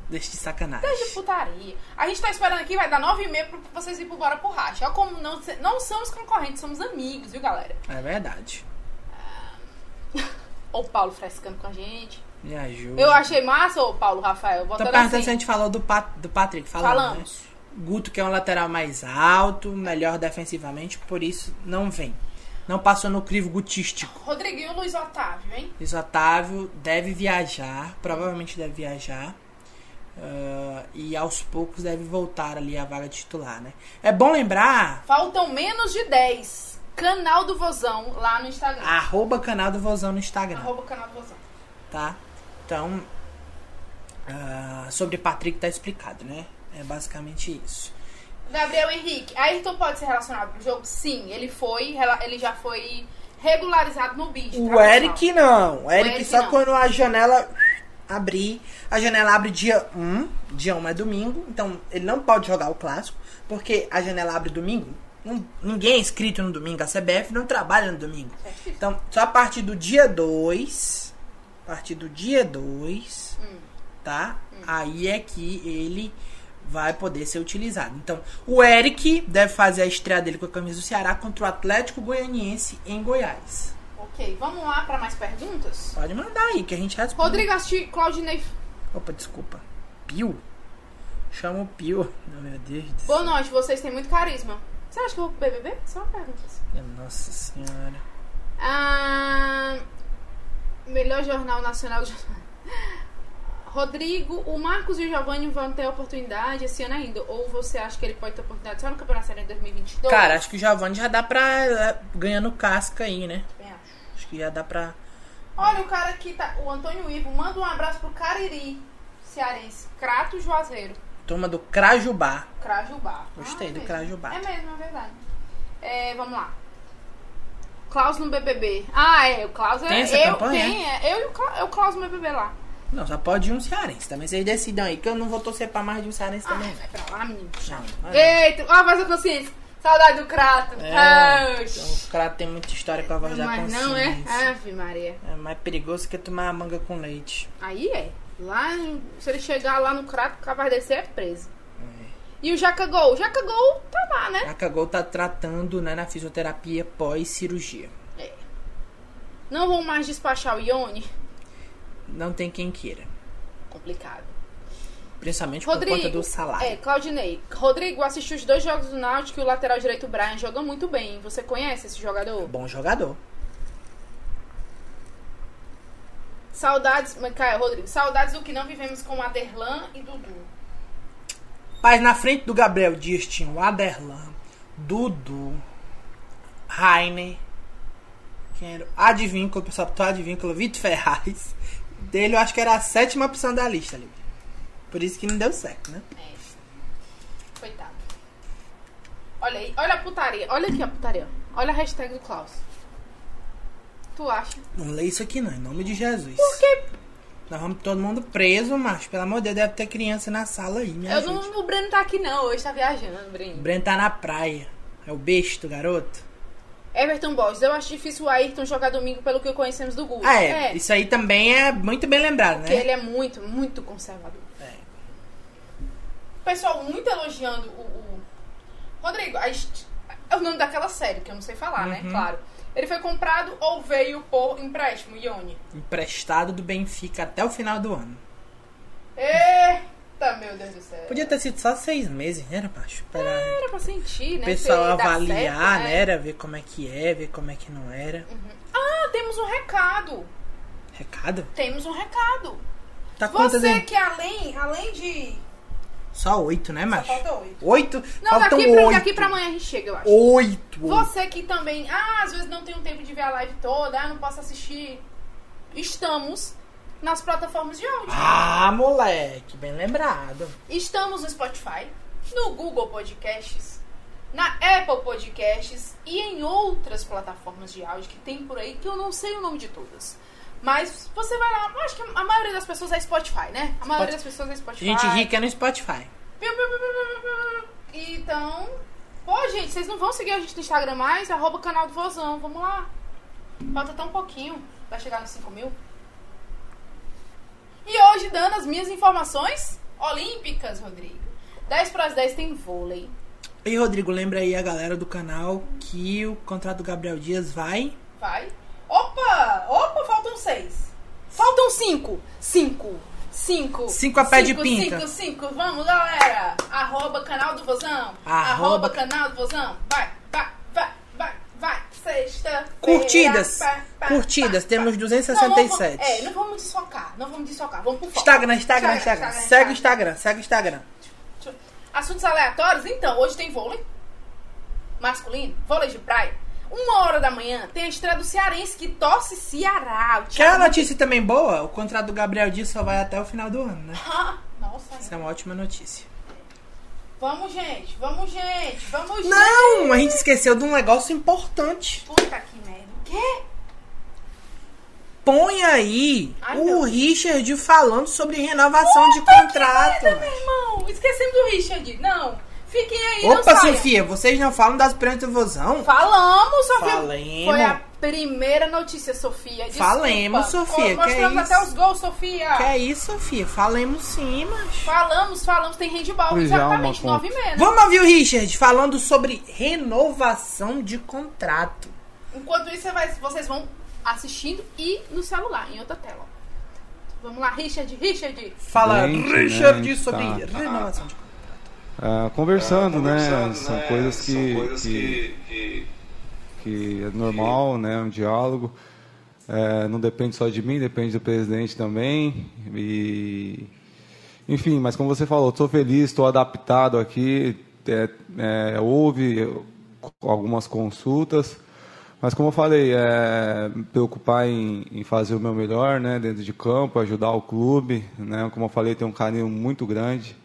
Deixa de sacanagem. desde putaria. A gente tá esperando aqui, vai dar 9h30 pra vocês irem pro racha. Olha como não, não somos concorrentes, somos amigos, viu, galera? É verdade. Ô, Paulo frescando com a gente. Me ajuda. Eu achei massa, ô Paulo Rafael. Tô perguntando assim. se a gente falou do, Pat, do Patrick. Falamos, Falamos. né? Guto, que é um lateral mais alto, melhor defensivamente, por isso não vem. Não passou no crivo gutístico. Rodriguinho e Luiz Otávio, hein? Luiz Otávio deve viajar, provavelmente deve viajar. ah, e aos poucos deve voltar ali à vaga titular, né? É bom lembrar, Faltam menos de 10. Canal do Vozão lá no Instagram. arroba canal do Vozão no Instagram, Arroba canal do Vozão. tá? Então, ah, sobre Patrick tá explicado, né? É basicamente isso. Gabriel Henrique, Ayrton pode ser relacionado pro jogo? Sim, ele foi, ele já foi regularizado no BID. O Eric não. O Eric, Eric só não. quando a janela abrir. A janela abre dia 1. Dia 1 é domingo. Então ele não pode jogar o clássico. Porque a janela abre domingo. Ninguém é inscrito no domingo. A CBF não trabalha no domingo. É. Então, só a partir do dia 2. A partir do dia 2. Hum. Tá? Aí é que ele vai poder ser utilizado. Então, o Eric deve fazer a estreia dele com a camisa do Ceará contra o Atlético Goianiense em Goiás. Ok, vamos lá pra mais perguntas? Pode mandar aí, que a gente responde. Rodrigo Asti, Claudinei. Opa, desculpa. Pio? Chama o Pio. Oh, meu Deus do céu. Boa noite, vocês têm muito carisma. Você acha que eu vou pro BBB? Só uma pergunta. Nossa senhora. Ah, melhor jornal nacional. Rodrigo, o Marcos e o Giovanni vão ter oportunidade esse ano ainda? Ou você acha que ele pode ter oportunidade só no Campeonato Série em 2022? Cara, acho que o Giovanni já dá pra é, ganhando casca aí, né? Também acho. Acho que já dá pra. Olha, o cara aqui tá. O Antônio Ivo manda um abraço pro Cariri, cearense. Crato Juazeiro. Turma do Crajubá. Crajubá. Gostei Ah, do mesmo. Crajubá. É mesmo, é verdade. É, vamos lá. Klaus no BBB. Ah, é. O Klaus é. Tem essa eu, campanha? Tem, é. Eu e o Klaus, é o Klaus no BBB lá. Não, só pode ir um cearense. Também vocês decidam aí, que eu não vou torcer pra mais de um cearense Ah, também. vai pra lá, menino. Não. Eita, ó, a voz da consciência. Saudade do Crato. É, Ah, então, o cara tem muita história com a voz da mas consciência. não é? Ave Maria. É mais perigoso que tomar a manga com leite. Aí é. Lá, se ele chegar lá no Crato, capaz de descer é preso. É. E o Jaca Gol? O Jaca Gol tá lá, né? A Cagol tá tratando né, na fisioterapia pós-cirurgia. Não vão mais despachar o Ione? Não tem quem queira. Complicado. Principalmente por Rodrigo. conta do salário. É, Claudinei. Rodrigo assistiu os dois jogos do Náutico e o lateral direito, Brian, joga muito bem. Você conhece esse jogador? Bom jogador. Saudades, Caio, Rodrigo, saudades do que não vivemos com Aderlan e Dudu. Mas na frente do Gabriel Dias tinha o Aderlan, Dudu, Rainer, quem era? Advíncula, o pessoal botou Advíncula, Vitor Ferraz. Dele eu acho que era a sétima opção da lista ali. Por isso que não deu certo, né? É. Coitado. Olha aí, olha a putaria. Olha aqui a putaria. Olha a hashtag do Klaus. Tu acha? Não lê isso aqui não, em nome de Jesus. Por quê? Nós vamos todo mundo preso, macho. Pelo amor de Deus, deve ter criança na sala aí, minha Eu gente. não, o Breno tá aqui não, hoje tá viajando, O Breno. Breno tá na praia. É o besta, garoto. Everton Borges, eu acho difícil o Ayrton jogar domingo pelo que conhecemos do Google. Ah, é. Isso aí também é muito bem lembrado, Porque né? ele é muito, muito conservador. É. O pessoal muito elogiando o. o- Rodrigo, a é o nome daquela série, que eu não sei falar, né? Uhum. Claro. Ele foi comprado ou veio por empréstimo, Ione? Emprestado do Benfica até o final do ano. Eita, meu Deus do céu. Podia ter sido só seis meses, né, macho? Pra Era pra sentir, o né? pessoal avaliar, certo, né? Era ver como é que é, ver como é que não era. Ah, temos um recado. Recado? Temos um recado. Tá Você que além, além de. Só oito, né, Só macho? falta oito. Oito? Não, Faltam daqui pra, oito. daqui pra amanhã a gente chega, eu acho. Oito. Você que também, ah, às vezes não tem um tempo de ver a live toda, ah, não posso assistir. Estamos nas plataformas de áudio. Ah, moleque, bem lembrado. Estamos no Spotify, no Google Podcasts, na Apple Podcasts e em outras plataformas de áudio que tem por aí que eu não sei o nome de todas. Mas você vai lá, eu acho que a maioria das pessoas é Spotify, né? A maioria das pessoas é Spotify. Gente rica é no Spotify. Então, pô, gente, vocês não vão seguir a gente no Instagram mais? Arroba canal do Vozão, vamos lá. Falta tão pouquinho pra chegar nos 5 mil. E hoje, dando as minhas informações olímpicas, Rodrigo. 10 para as 10 tem vôlei. E Rodrigo, lembra aí a galera do canal que o contrato do Gabriel Dias vai. Vai. Opa! Opa, faltam 6. Faltam 5. 5. 5. Cinco a pé de pinta. 5, 5. Vamos, galera. Arroba canal do Vozão. Arroba- Arroba canal do Vozão. Vai, vai, vai, vai, vai. Sexta. Curtidas. Curtidas, temos 267. é, não vamos desfocar. Não vamos desfocar. Vamos por foco. Instagram, Instagram, Instagram. Segue o Instagram, segue o Instagram. Assuntos aleatórios? Então, hoje tem vôlei masculino, vôlei de praia. Uma hora da manhã tem a estreia do Cearense que torce Ceará. Thiago uma notícia também boa? O contrato do Gabriel Dias só vai até o final do ano, né? Ah, Nossa, Isso é uma ótima notícia. vamos, gente, vamos, gente, vamos, gente. Não, a gente esqueceu de um negócio importante. Puta que merda. O quê? Põe aí Ai, o não. Richard falando sobre renovação de contrato. Merda, meu irmão. Esquecemos do Richard. Não. Fiquem aí, não Opa. Sofia, vocês não falam das do vozão? Falamos, Sofia. Falemos. Foi a primeira notícia, Sofia. Desculpa. Falemos, Sofia, que Mostramos é até isso? os gols, Sofia. Que é isso, Sofia? Falemos sim, mas... Falamos, falamos. Tem handball. Pois é, Exatamente, uma nove e meia. né? Vamos ouvir o Richard falando sobre renovação de contrato. Enquanto isso, vocês vão assistindo e no celular, em outra tela. Vamos lá, Richard, Richard. Fala, Gente, Richard, né, sobre tá. renovação de contrato. Ah, conversando, né? conversando, São né? coisas que, São coisas que, que, que é normal, né? Um diálogo. É, não depende só de mim, depende do presidente também. E, enfim, mas como você falou, estou feliz, estou adaptado aqui. É, é, houve algumas consultas, mas como eu falei, é, me preocupar em, em fazer o meu melhor, né? Dentro de campo, ajudar o clube, né? Como eu falei, tenho um carinho muito grande.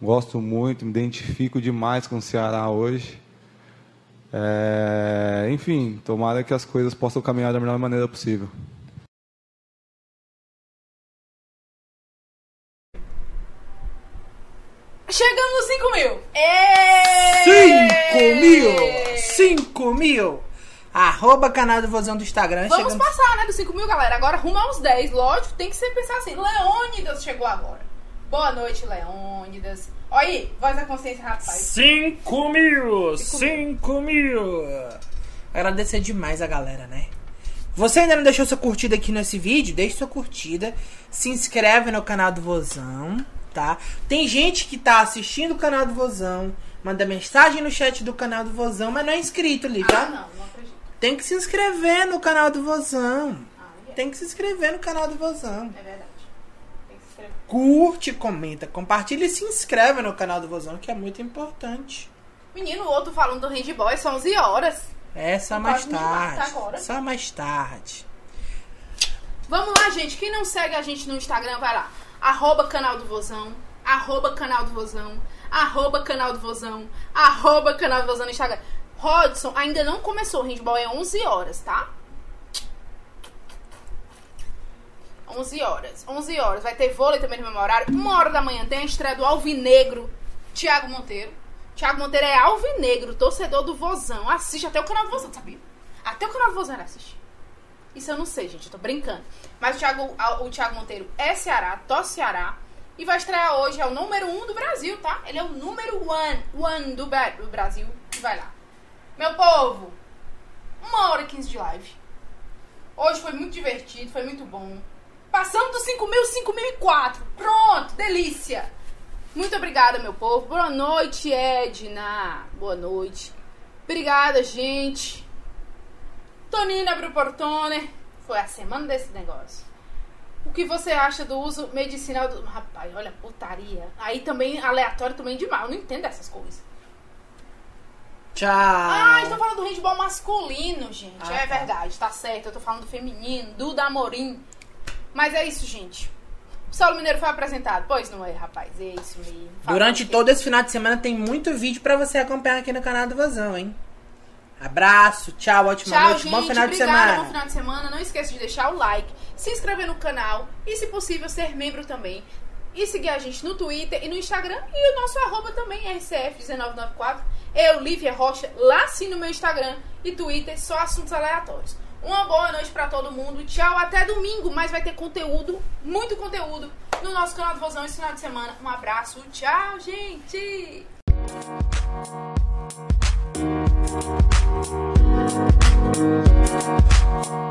Gosto muito, me identifico demais com o Ceará hoje. É, enfim, tomara que as coisas possam caminhar da melhor maneira possível. Chegamos nos 5 mil. Ê! 5 mil! 5 mil! Arroba canal do Vozão do Instagram. Vamos chegando- passar, né, dos 5 mil, galera. Agora rumo aos 10. Lógico, tem que sempre pensar assim. Leônidas chegou agora. Boa noite, Leônidas. Olha aí, voz da consciência, rapaz. 5 mil! 5 mil! Agradecer demais a galera, né? Você ainda não deixou sua curtida aqui nesse vídeo? Deixe sua curtida. Se inscreve no canal do Vozão, tá? Tem gente que tá assistindo o canal do Vozão, manda mensagem no chat do canal do Vozão, mas não é inscrito ali, Ah, tá? não, não acredito. Tem que se inscrever no canal do Vozão. Ai, tem que se inscrever no canal do Vozão. É verdade. Tem que se inscrever. Curte, comenta, compartilha e se inscreve no canal do Vozão, que é muito importante. Menino, o outro falando do handball, são 11 horas. É só Não mais tarde. agora. Só mais tarde. Vamos lá, gente. Quem não segue a gente no Instagram, vai lá. Arroba canal do Vozão. Arroba canal do Vozão. Arroba canal do Vozão. Arroba canal do Vozão no Instagram. Rodson, ainda não começou. O handball é 11 horas, tá? 11 horas. 11 horas. Vai ter vôlei também no mesmo horário. Uma hora da manhã tem a estreia do Alvinegro, Thiago Monteiro. Thiago Monteiro é alvinegro, torcedor do Vozão. Assiste até o canal do Vozão, sabia? Até o canal do Vozão assiste. Isso eu não sei, gente, eu tô brincando. Mas o Thiago, o Thiago Monteiro é Ceará, torce Ceará. E vai estrear hoje, é o número um do Brasil, tá? Ele é o número one, one do, Brasil. Vai lá. Meu povo, uma hora e 15 de live. Hoje foi muito divertido, foi muito bom. Passamos dos 5 mil, 5 mil e 4. Pronto, delícia. Muito obrigada, meu povo. Boa noite, Edna. Boa noite. Obrigada, gente. Tonina abriu o portone. Foi a semana desse negócio. O que você acha do uso medicinal do. Rapaz, olha, putaria. Aí também, aleatório também demais. Eu não entendo essas coisas. Tchau. Ah, estou falando do handball masculino, gente. Ah, é tá. verdade, tá certo. Eu tô falando do feminino, do Damorim. Mas é isso, gente. O Saulo Mineiro foi apresentado. Pois não é, rapaz. É isso mesmo. Fala Durante todo esse final de semana tem muito vídeo pra você acompanhar aqui no canal do Vozão, hein? Abraço, tchau, ótima Tchau, noite, gente. bom final de Obrigada, semana. bom final de semana. Não esqueça de deixar o like, se inscrever no canal e, se possível, ser membro também. E seguir a gente no Twitter e no Instagram. E o nosso arroba também, RCF1994. Eu, Lívia Rocha, lá sim no meu Instagram e Twitter, só assuntos aleatórios. Uma boa noite pra todo mundo. Tchau, até domingo. Mas vai ter conteúdo, muito conteúdo, no nosso canal do Vozão esse final de semana. Um abraço. Tchau, gente. Thank